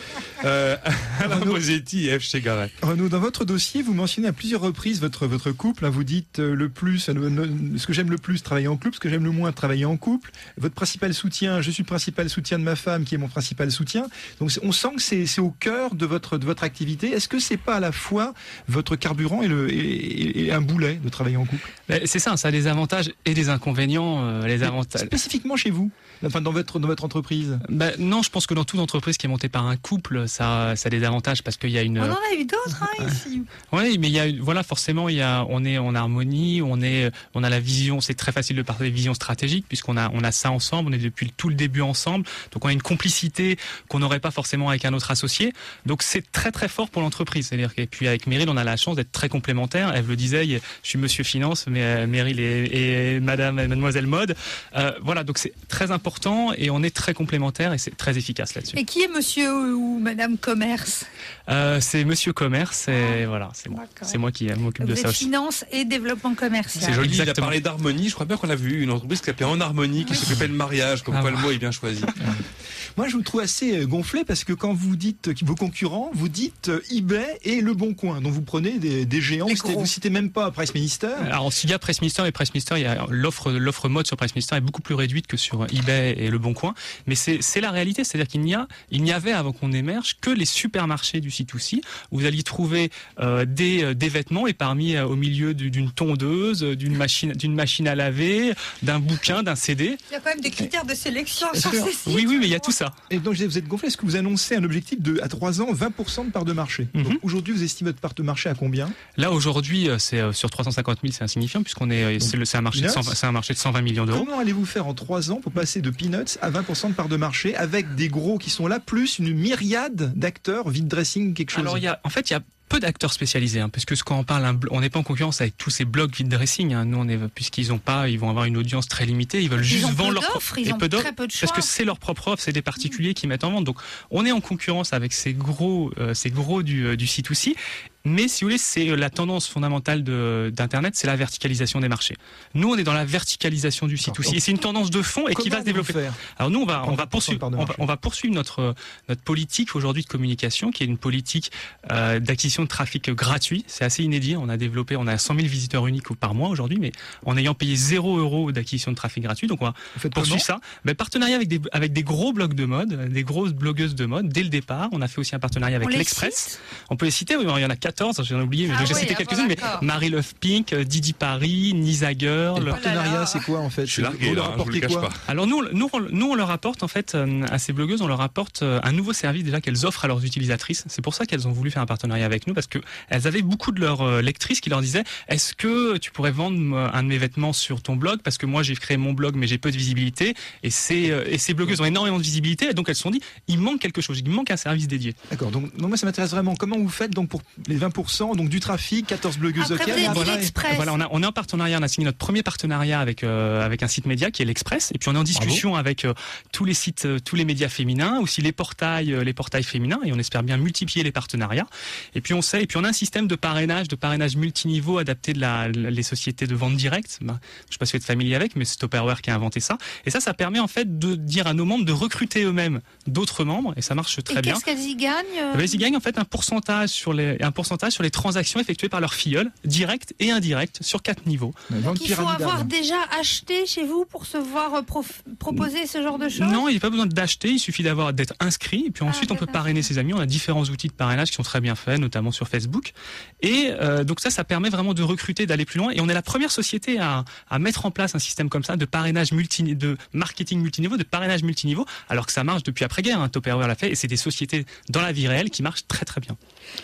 Euh, <laughs> Alain Bosetti et F. Chegaray.
Renaud, dans votre dossier, vous mentionnez à plusieurs reprises votre, votre couple. hein. vous dites euh, le plus, euh, ce que j'aime le plus, travailler en couple, ce que j'aime le moins, travailler en couple. Votre principal soutien, je suis le principal soutien de ma femme, qui est mon principal soutien. Donc on sent que c'est c'est au cœur de votre, de votre activité. Est-ce que c'est pas à la fois votre carburant et, le, et, et un boulet de travailler en couple?
Mais C'est ça, ça a des avantages et des inconvénients. euh, les avantages.
Spécifiquement chez vous, enfin dans votre, dans votre entreprise
Ben, non, je pense que dans toute entreprise qui est montée par un couple, ça, ça a des avantages parce qu'il y a une.
On en a eu d'autres hein, ici.
Oui, mais il y a, voilà, forcément, il y a, on est en harmonie, on est, on a la vision. C'est très facile de parler de vision stratégique puisqu'on a, on a ça ensemble. On est depuis tout le début ensemble, donc on a une complicité qu'on n'aurait pas forcément avec un autre associé. Donc c'est très très fort pour l'entreprise. C'est-à-dire que puis avec Meryl, on a la chance d'être très complémentaires. Elle le disait, je suis Monsieur Finance, mais euh, Meryl est, est Madame, Mademoiselle Mode. Euh, voilà, donc c'est très important et on est très complémentaires et c'est très efficace là-dessus.
Et qui est monsieur ou madame commerce
Euh, c'est Monsieur Commerce et voilà, c'est moi. Moi qui euh, m'occupe de ça aussi.
finance et développement commercial.
C'est joli, il a
Exactement.
parlé d'harmonie. Je crois bien qu'on a vu une entreprise qui s'appelait En Harmonie, qui s'occupait de mariage, comme
Ah
quoi le mot est bien choisi. <laughs>
Moi, je vous trouve assez euh, gonflé parce que quand vous dites vos concurrents, vous dites eBay et Le Bon Coin, dont vous prenez des, des géants. Vous citez, vous citez même pas Price Minister.
Alors, s'il y a Pressminister et Pressminister, il y a l'offre, l'offre mode sur Pressminister est beaucoup plus réduite que sur eBay et Le Bon Coin. Mais c'est, c'est la réalité. C'est-à-dire qu'il n'y a, il n'y avait avant qu'on émerge que les supermarchés du C2C où vous alliez trouver euh, des, euh, des vêtements et parmi, euh, au milieu du- d'une tondeuse, d'une machine, d'une machine à laver, d'un bouquin, d'un CD.
Il y a quand même des critères de sélection sur ces sites.
Oui, oui, mais il y a tout ça.
Et donc vous êtes gonflé. Est-ce que vous annoncez un objectif de à 3 ans 20% de part de marché?
Mhm.
Aujourd'hui, vous estimez votre part de marché à combien?
Là aujourd'hui, c'est euh, sur 350 000, c'est insignifiant puisqu'on est, c'est le- c'est un marché de
peanuts
120 c'est un marché de 120 millions d'euros.
Comment allez-vous faire en 3 ans pour passer de peanuts à 20% de part de marché avec des gros qui sont là, plus une myriade d'acteurs, vide dressing, quelque chose.
Alors y en fait, il y a peu d'acteurs spécialisés, hein, parce que quand on parle, on n'est pas en concurrence avec tous ces blogs vide dressing. Hein, nous, on est, puisqu'ils ont pas, ils vont avoir une audience très limitée. Ils veulent
Ils
juste vendre leur propre-
ils
et
ont
peu d'offres,
très peu de
parce
choix.
que c'est leur propre offre, c'est des particuliers qui mettent en vente. Donc, on est en concurrence avec ces gros, euh, ces gros du, euh, du C2C. Mais si vous voulez, c'est euh, la tendance fondamentale de- d'Internet, c'est la verticalisation des marchés. Nous, on est dans la verticalisation du C2C. Et c'est une tendance de fond et qui va se développer. Alors nous, on va, on va
20% de
poursuivre, on va,
marché.
on va poursuivre notre notre politique aujourd'hui de communication, qui est une politique euh, d'acquisition de trafic gratuit. C'est assez inédit. On a développé, on a 100 000 visiteurs uniques par mois aujourd'hui, mais en ayant payé 0 euros d'acquisition de trafic gratuit. Donc on va poursuivre ça. Ben, partenariat avec des avec des gros blogs de mode, des grosses blogueuses de mode dès le départ. On a fait aussi un partenariat avec l'Express. On peut les citer. Oui, il y en a 14. J'en ai oublié, mais
Ah
j'ai
oui,
cité
ah
quelques-unes.
bon,
Mais. Marie Love Pink, euh, Didi Paris, Nisa Girl.
Et le partenariat, c'est quoi en fait
Je suis largué,
Vous leur
hein, je vous le
apportez
cache
quoi
pas.
Alors nous, nous, on- nous, on leur apporte en fait euh, à ces blogueuses, on leur apporte euh, un nouveau service déjà qu'elles offrent à leurs utilisatrices. C'est pour ça qu'elles ont voulu faire un partenariat avec nous parce que elles avaient beaucoup de leurs euh, lectrices qui leur disaient Est-ce que tu pourrais vendre euh, un de mes vêtements sur ton blog? Parce que moi j'ai créé mon blog mais j'ai peu de visibilité et ces euh, et ces blogueuses ont énormément de visibilité et donc elles se sont dit il manque quelque chose, il manque un service dédié.
D'accord. Donc, moi, ça m'intéresse vraiment. Comment vous faites donc pour les 20% donc du trafic, 14 blogueuses
Après, dit
voilà, et-
l'Express.
Voilà, on, a, on est en partenariat, on a signé notre premier partenariat avec euh, avec un site média qui est l'Express, et puis on est en discussion avec euh, tous les sites, euh, tous les médias féminins, aussi les portails, euh, les portails féminins, et on espère bien multiplier les partenariats. Et puis on et puis on a un système de parrainage, de parrainage multiniveau adapté de la, les sociétés de vente directe. Ben, je sais pas si vous êtes familier avec, mais c'est Tupperware qui a inventé ça. Et ça, ça permet en fait de dire à nos membres de recruter eux-mêmes d'autres membres, et ça marche très
Et
bien.
qu'est-ce qu'elles y gagnent euh
Eh ben, ils y gagnent en fait un pourcentage sur les un pourcentage sur les transactions effectuées par leurs filleuls, directes et indirectes, sur quatre niveaux.
Vente
Il faut avoir déjà acheté chez vous pour se voir euh, prof- proposer ce genre de choses
Non, il n'y a pas besoin d'acheter, il suffit d'avoir d'être inscrit. Et puis ensuite, on peut parrainer ses amis. On a différents outils de parrainage qui sont très bien faits, notamment sur Facebook. Et euh, donc ça, ça permet vraiment de recruter, d'aller plus loin. Et on est la première société à, à mettre en place un système comme ça de parrainage multi, de marketing multiniveau, de parrainage multiniveau, alors que ça marche depuis après-guerre. Hein, Tupperware l'a fait, et c'est des sociétés dans la vie réelle qui marchent très très bien.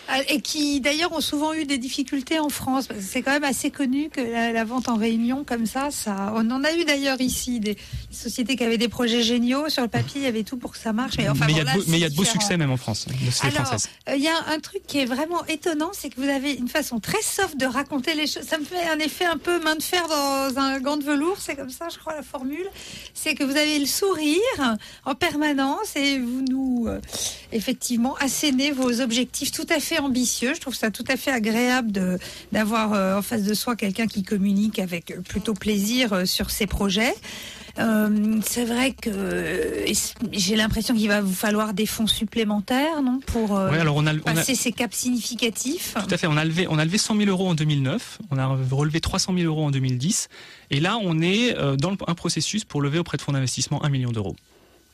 Ah, Et qui d'ailleurs ont souvent eu des difficultés en France. C'est quand même assez connu que la, la vente en réunion comme ça, ça, on en a eu d'ailleurs ici des sociétés qui avaient des projets géniaux sur le papier, il y avait tout pour que ça marche. Mais, enfin,
mais il y a de beaux- mais il y a
c'est
de beaux
différent.
succès même en France, françaises.
euh, il y a un truc qui est vraiment étonnant, c'est que vous avez une façon très soft de raconter les choses. Ça me fait un effet un peu main de fer dans un gant de velours, c'est comme ça, je crois, la formule. C'est que vous avez le sourire en permanence et vous nous, euh, effectivement, assénez vos objectifs tout à fait ambitieux. Je trouve ça tout à fait agréable d'avoir euh, en face de soi quelqu'un qui communique avec euh, plutôt plaisir sur ses projets. Euh, c'est vrai que euh, j'ai l'impression qu'il va vous falloir des fonds supplémentaires, non, pour euh,
Ouais, alors on a- on a-
passer ces caps significatifs.
Tout à fait. On a levé, on a levé 100 000 euros en 2009. On a relevé 300 000 euros en 2010. Et là, on est dans un processus pour lever auprès de fonds d'investissement 1 million d'euros.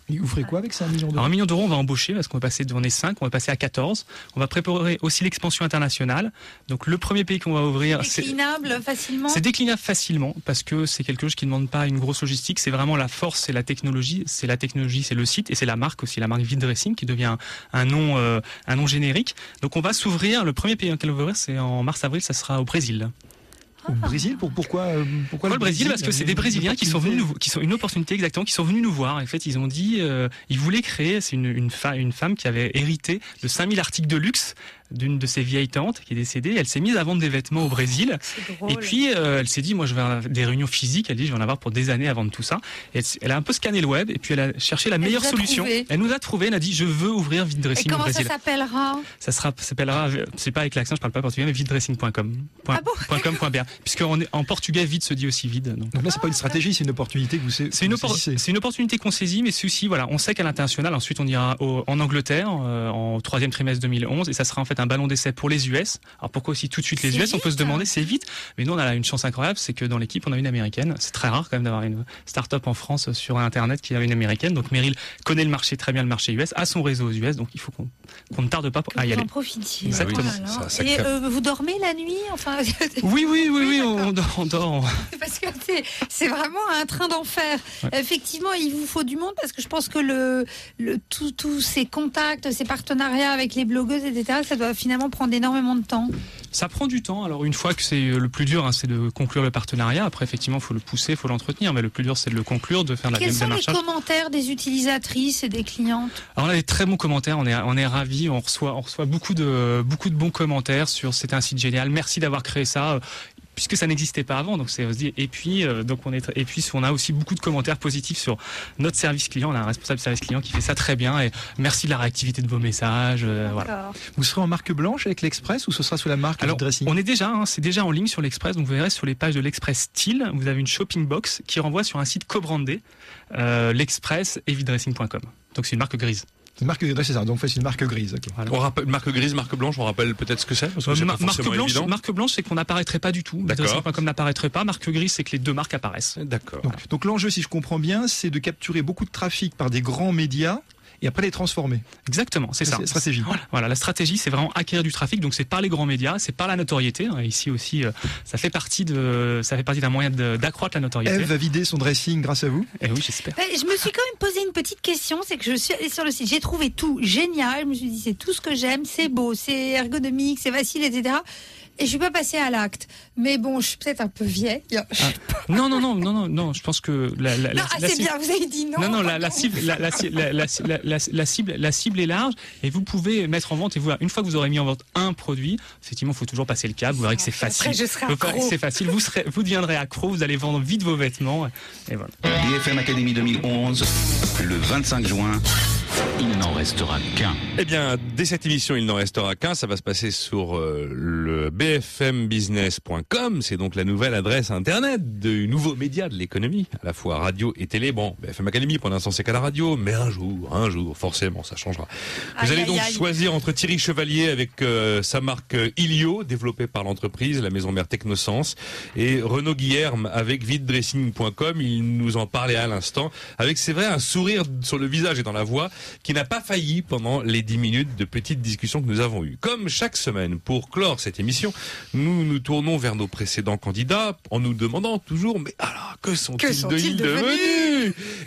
Vous ferez quoi avec ça, un million
Alors,
d'euros
un million d'euros, on va embaucher parce qu'on va passer de, on est 5, on va passer à 14. On va préparer aussi l'expansion internationale. Donc, le premier pays qu'on va ouvrir, c'est,
Déclinable facilement.
c'est déclinable facilement parce que c'est quelque chose qui ne demande pas une grosse logistique. C'est vraiment la force, c'est la technologie, c'est la technologie, c'est le site et c'est la marque aussi, la marque Vide Dressing qui devient un, un nom, euh, un nom générique. Donc on va s'ouvrir. Le premier pays auquel on va ouvrir, c'est en mars-avril, ça sera au Brésil.
Au Brésil pour, Pourquoi, euh, pourquoi
Pourquoi le Brésil Parce que c'est des Brésiliens qui sont venus nous, qui sont une opportunité exactement, qui sont venus nous voir. En fait, ils ont dit, euh, ils voulaient créer. C'est une, une, fa- une femme qui avait hérité de 5000 articles de luxe d'une de ses vieilles tantes qui est décédée. Elle s'est mise à vendre des vêtements au Brésil.
drôle.
Et puis euh, elle s'est dit, moi je vais avoir des réunions physiques. Elle dit, je vais en avoir pour des années à vendre tout ça. Et elle, a un peu scanné le web et puis elle a cherché la
Elle
meilleure solution.
trouvé.
Elle nous a trouvé. Elle a dit, je veux ouvrir Vide
Et
Dressing au
comment ça
Brésil.
s'appellera?
Ça sera, ça s'appellera, c'est pas avec l'accent, je parle pas portugais, mais videdressing.com. Com, BR. Puisqu'en en portugais, vide se dit aussi vide. Donc,
Donc là, c'est pas une stratégie, c'est une opportunité que vous
c'est une,
vous
oppor-
saisissez.
c'est une opportunité qu'on saisit, mais c'est aussi, voilà, on sait qu'à l'international, ensuite on ira au- en Angleterre, euh, en troisième trimestre 2011, et ça sera en fait un un ballon d'essai pour les US. Alors pourquoi aussi tout de suite les US On peut se demander,
hein.
c'est vite. Mais nous, on a une chance incroyable, c'est que dans l'équipe, on a une américaine. C'est très rare quand même d'avoir une start-up en France sur Internet qui a une américaine. Donc Meryl connaît le marché très bien, le marché US, a son réseau aux US. Donc il faut qu'on ne tarde pas à y
vous
aller.
en profitiez.
Exactement.
Là.
Ça- ça
Et euh, vous dormez la nuit? Enfin, <laughs>
Oui, oui, oui, oui, on dort, on dort. on- <laughs>
parce que c'est- vraiment un train d'enfer. Effectivement, il vous faut du monde parce que je pense que le, le tout- tous ces contacts, ces partenariats avec les blogueuses, etc., ça doit finalement prendre énormément de temps.
Ça prend du temps. Alors une fois que c'est euh, le plus dur, hein, c'est de conclure le partenariat. Après, effectivement, il faut le pousser, il faut l'entretenir. Mais le plus dur, c'est de le conclure, de faire la
Quels
même
sont les commentaires des utilisatrices et des clientes?
Alors on a des très bons commentaires, on est on est ravis, on reçoit on reçoit beaucoup de beaucoup de bons commentaires sur c'était un site génial, merci d'avoir créé ça. Puisque ça n'existait pas avant, donc c'est on se dit. Et puis, euh, donc on est, et puis on a aussi beaucoup de commentaires positifs sur notre service client. On a un responsable service client qui fait ça très bien. Et merci de la réactivité de vos messages. euh, voilà.
Vous serez en marque blanche avec l'Express ou ce sera sous la marque
Alors,
dressing?
on est déjà, hein, c'est déjà en ligne sur l'Express. Donc, vous verrez sur les pages de l'Express Style, vous avez une shopping box qui renvoie sur un site co-brandé, euh, l'Express evidressing.com. Donc, c'est une marque grise.
C'est une marque grise, c'est ça. Donc, c'est une marque grise. ok.
On rappelle marque grise, marque blanche, on rappelle peut-être ce que c'est parce que
Euh,
pas
marque blanche,
évident.
marque blanche, c'est qu'on n'apparaîtrait pas du tout.
D'accord.
Dressing.com n'apparaîtrait pas. Marque grise, c'est que les deux marques apparaissent.
D'accord.
Donc, donc l'enjeu, si je comprends bien, c'est de capturer beaucoup de trafic par des grands médias et après les transformer.
Exactement, c'est ça.
La stratégie.
Voilà, voilà, la stratégie, c'est vraiment acquérir du trafic. Donc, c'est par les grands médias, c'est par la notoriété. hein. Ici aussi, euh, ça fait partie de, ça fait partie d'un moyen d'accroître la notoriété.
Eve va vider son dressing grâce à vous.
Et oui, j'espère.
Ben, je me suis quand même posé une petite question, c'est que je suis allée sur le site, j'ai trouvé tout génial, je me suis dit c'est tout ce que j'aime, c'est beau, c'est ergonomique, c'est facile, etc. Et je suis pas passée à l'acte. Mais bon, je suis peut-être un peu vieille.
Non, non, non, non, non, non. Je pense que la, la,
non,
la-
ah,
la
c'est
cible-
bien, vous avez dit non.
Non, non, la, la cible, la, la, la, la, la- la- la cible, la cible est large et vous pouvez mettre en vente et vous, une fois que vous aurez mis en vente un produit, effectivement, il faut toujours passer le cap. Vous verrez que c'est facile.
Après, je serai accro.
C'est facile. Vous serez, vous deviendrez accro. Vous allez vendre vite vos vêtements et voilà.
BFM Academy 2011, le 25 juin, il n'en restera qu'un.
Eh bien, dès cette émission, il n'en restera qu'un. Ça va se passer sur euh, le bfmbusiness.com. C'est donc la nouvelle adresse internet du nouveau média de l'économie, à la fois radio et télé. Bon, BFM Academy, pour l'instant, c'est qu'à la radio, mais un jour, un jour, forcément, ça changera. Vous
Aïe,
allez donc
aïe.
choisir entre Thierry Chevalier avec euh, sa marque euh, Ilio, développée par l'entreprise, la maison mère Technosense, et Renaud Guillerme avec viddressing.com. Il nous en parlait à l'instant, avec, c'est vrai, un sourire sur le visage et dans la voix qui n'a pas failli pendant les 10 minutes de petite discussion que nous avons eues. Comme chaque semaine, pour clore cette émission, nous nous tournons vers nos précédents candidats en nous demandant toujours, mais alors, que sont-ils devenus?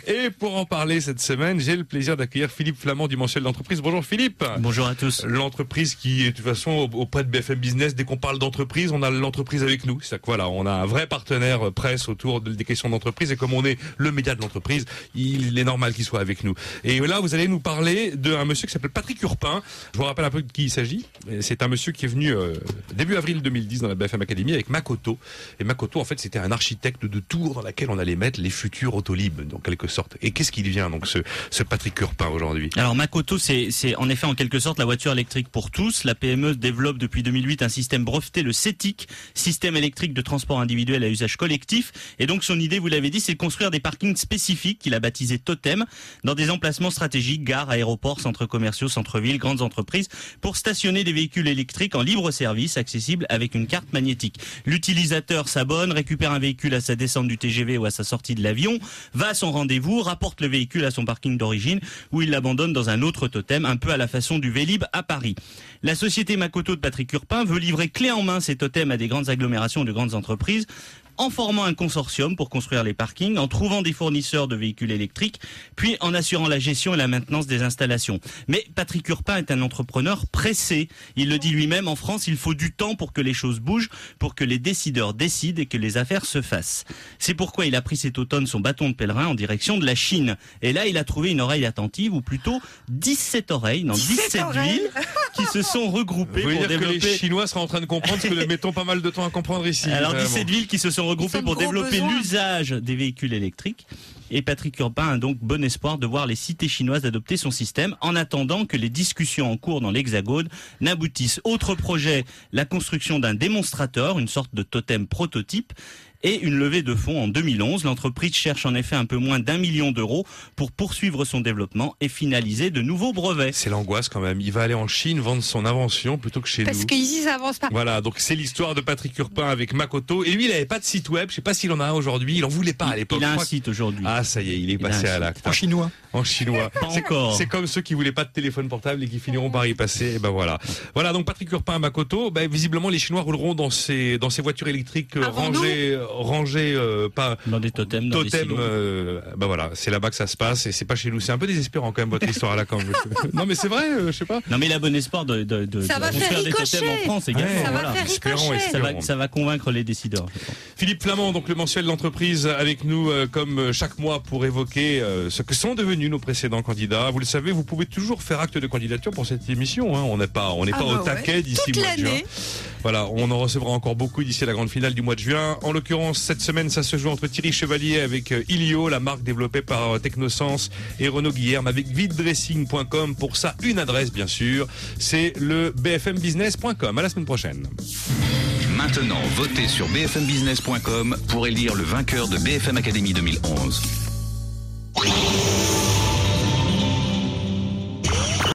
Et pour en parler cette semaine, j'ai le plaisir d'accueillir Philippe Flamand du Mensuel d'entreprise. Bonjour Philippe.
Bonjour à tous.
L'entreprise qui est de toute façon au- auprès de BFM Business, dès qu'on parle d'entreprise, on a l'entreprise avec nous. C'est-à-dire que voilà, on a un vrai partenaire euh, presse autour de- des questions d'entreprise et comme on est le média de l'entreprise, il est normal qu'il soit avec nous. Et là, vous allez nous parler d'un monsieur qui s'appelle Patrick Urpin. Je vous rappelle un peu de qui il s'agit. C'est un monsieur qui est venu euh, début avril 2010 dans la BFM Academy avec Makoto. Et Makoto, en fait, c'était un architecte de tour dans laquelle on allait mettre les futurs autolib, en quelque sorte. Et qu'est-ce qu'il vient, donc, ce, ce Patrick Urpin aujourd'hui?
Alors Makoto, c'est en effet en quelque sorte la voiture électrique pour tous. La PME développe depuis 2008 un système breveté, le CETIC, système électrique de transport individuel à usage collectif. Et donc son idée, vous l'avez dit, c'est de construire des parkings spécifiques qu'il a baptisé Totem dans des emplacements stratégiques, gares, aéroports, centres commerciaux, centres-villes, grandes entreprises, pour stationner des véhicules électriques en libre service, accessibles avec une carte magnétique. L'utilisateur s'abonne, récupère un véhicule à sa descente du TGV ou à sa sortie de l'avion, va son rendez-vous, rapporte le véhicule à son parking d'origine où il l'abandonne dans un autre totem, un peu à la façon du Vélib à Paris. La société Makoto de Patrick Urpin veut livrer clé en main ces totems à des grandes agglomérations de grandes entreprises en formant un consortium pour construire les parkings, en trouvant des fournisseurs de véhicules électriques, puis en assurant la gestion et la maintenance des installations. Mais Patrick Urpin est un entrepreneur pressé. Il le dit lui-même, en France, il faut du temps pour que les choses bougent, pour que les décideurs décident et que les affaires se fassent. C'est pourquoi il a pris cet automne son bâton de pèlerin en direction de la Chine. Et là, il a trouvé une oreille attentive, ou plutôt 17 oreilles dans 17
oreilles
villes qui se sont regroupées
Vous voulez
pour
dire que les
développer...
Chinois seraient en train de comprendre ce que nous <laughs> mettons pas mal de temps à comprendre ici.
Alors
vraiment.
17 villes qui se sont
ont
pour développer l'usage des véhicules électriques. Et Patrick Urbain a donc bon espoir de voir les cités chinoises adopter son système en attendant que les discussions en cours dans l'Hexagone n'aboutissent. Autre projet, la construction d'un démonstrateur, une sorte de totem prototype. Et une levée de fonds en 2011. L'entreprise cherche en effet un peu moins d'un million d'euros pour poursuivre son développement et finaliser de nouveaux brevets.
C'est l'angoisse quand même. Il va aller en Chine vendre son invention plutôt que chez
Parce
nous.
qu'ici, ça avance pas.
Voilà, donc c'est l'histoire de Patrick Urpin avec Makoto. Et lui, il avait pas de site web. Je sais pas s'il en a un aujourd'hui. Il en voulait pas à l'époque.
Il a un site aujourd'hui.
Ah, ça y est, il est passé à l'acte.
En chinois.
En chinois.
Pas encore.
C'est comme ceux qui voulaient pas de téléphone portable et qui finiront par y passer. Et ben voilà. Voilà, donc Patrick Urpin à Makoto. Ben, visiblement, les Chinois rouleront dans ces, dans ces voitures électriques euh,
Avant
rangées, rangées, euh, pas,
Dans des totems, dans des
euh, ben voilà, c'est là-bas que ça se passe et c'est pas chez nous. C'est un peu désespérant quand même votre histoire à la con. non mais c'est vrai, euh, je sais pas.
Non mais il a bon espoir de, de, de,
Ça
de
va faire
des totems en France également.
Ouais,
Ça va
voilà.
Espérons.
Ça va, ça va convaincre les décideurs.
Philippe Flamand, donc le mensuel d'entreprise avec nous euh, comme chaque mois pour évoquer euh, ce que sont devenus nos précédents candidats. Vous le savez, vous pouvez toujours faire acte de candidature pour cette émission. hein. On n'est pas, on n'est
Ah
pas
bah
au
ouais.
taquet d'ici mois de juin. Voilà, on en recevra encore beaucoup d'ici la grande finale du mois de juin. En l'occurrence, cette semaine, ça se joue entre Thierry Chevalier avec euh, Ilio, la marque développée par euh, Technosense, et Renaud Guillerme avec viddressing.com. Pour ça, une adresse, bien sûr. C'est le bfmbusiness.com. À la semaine prochaine.
Maintenant, votez sur bfmbusiness.com pour élire le vainqueur de BFM Academy 2011.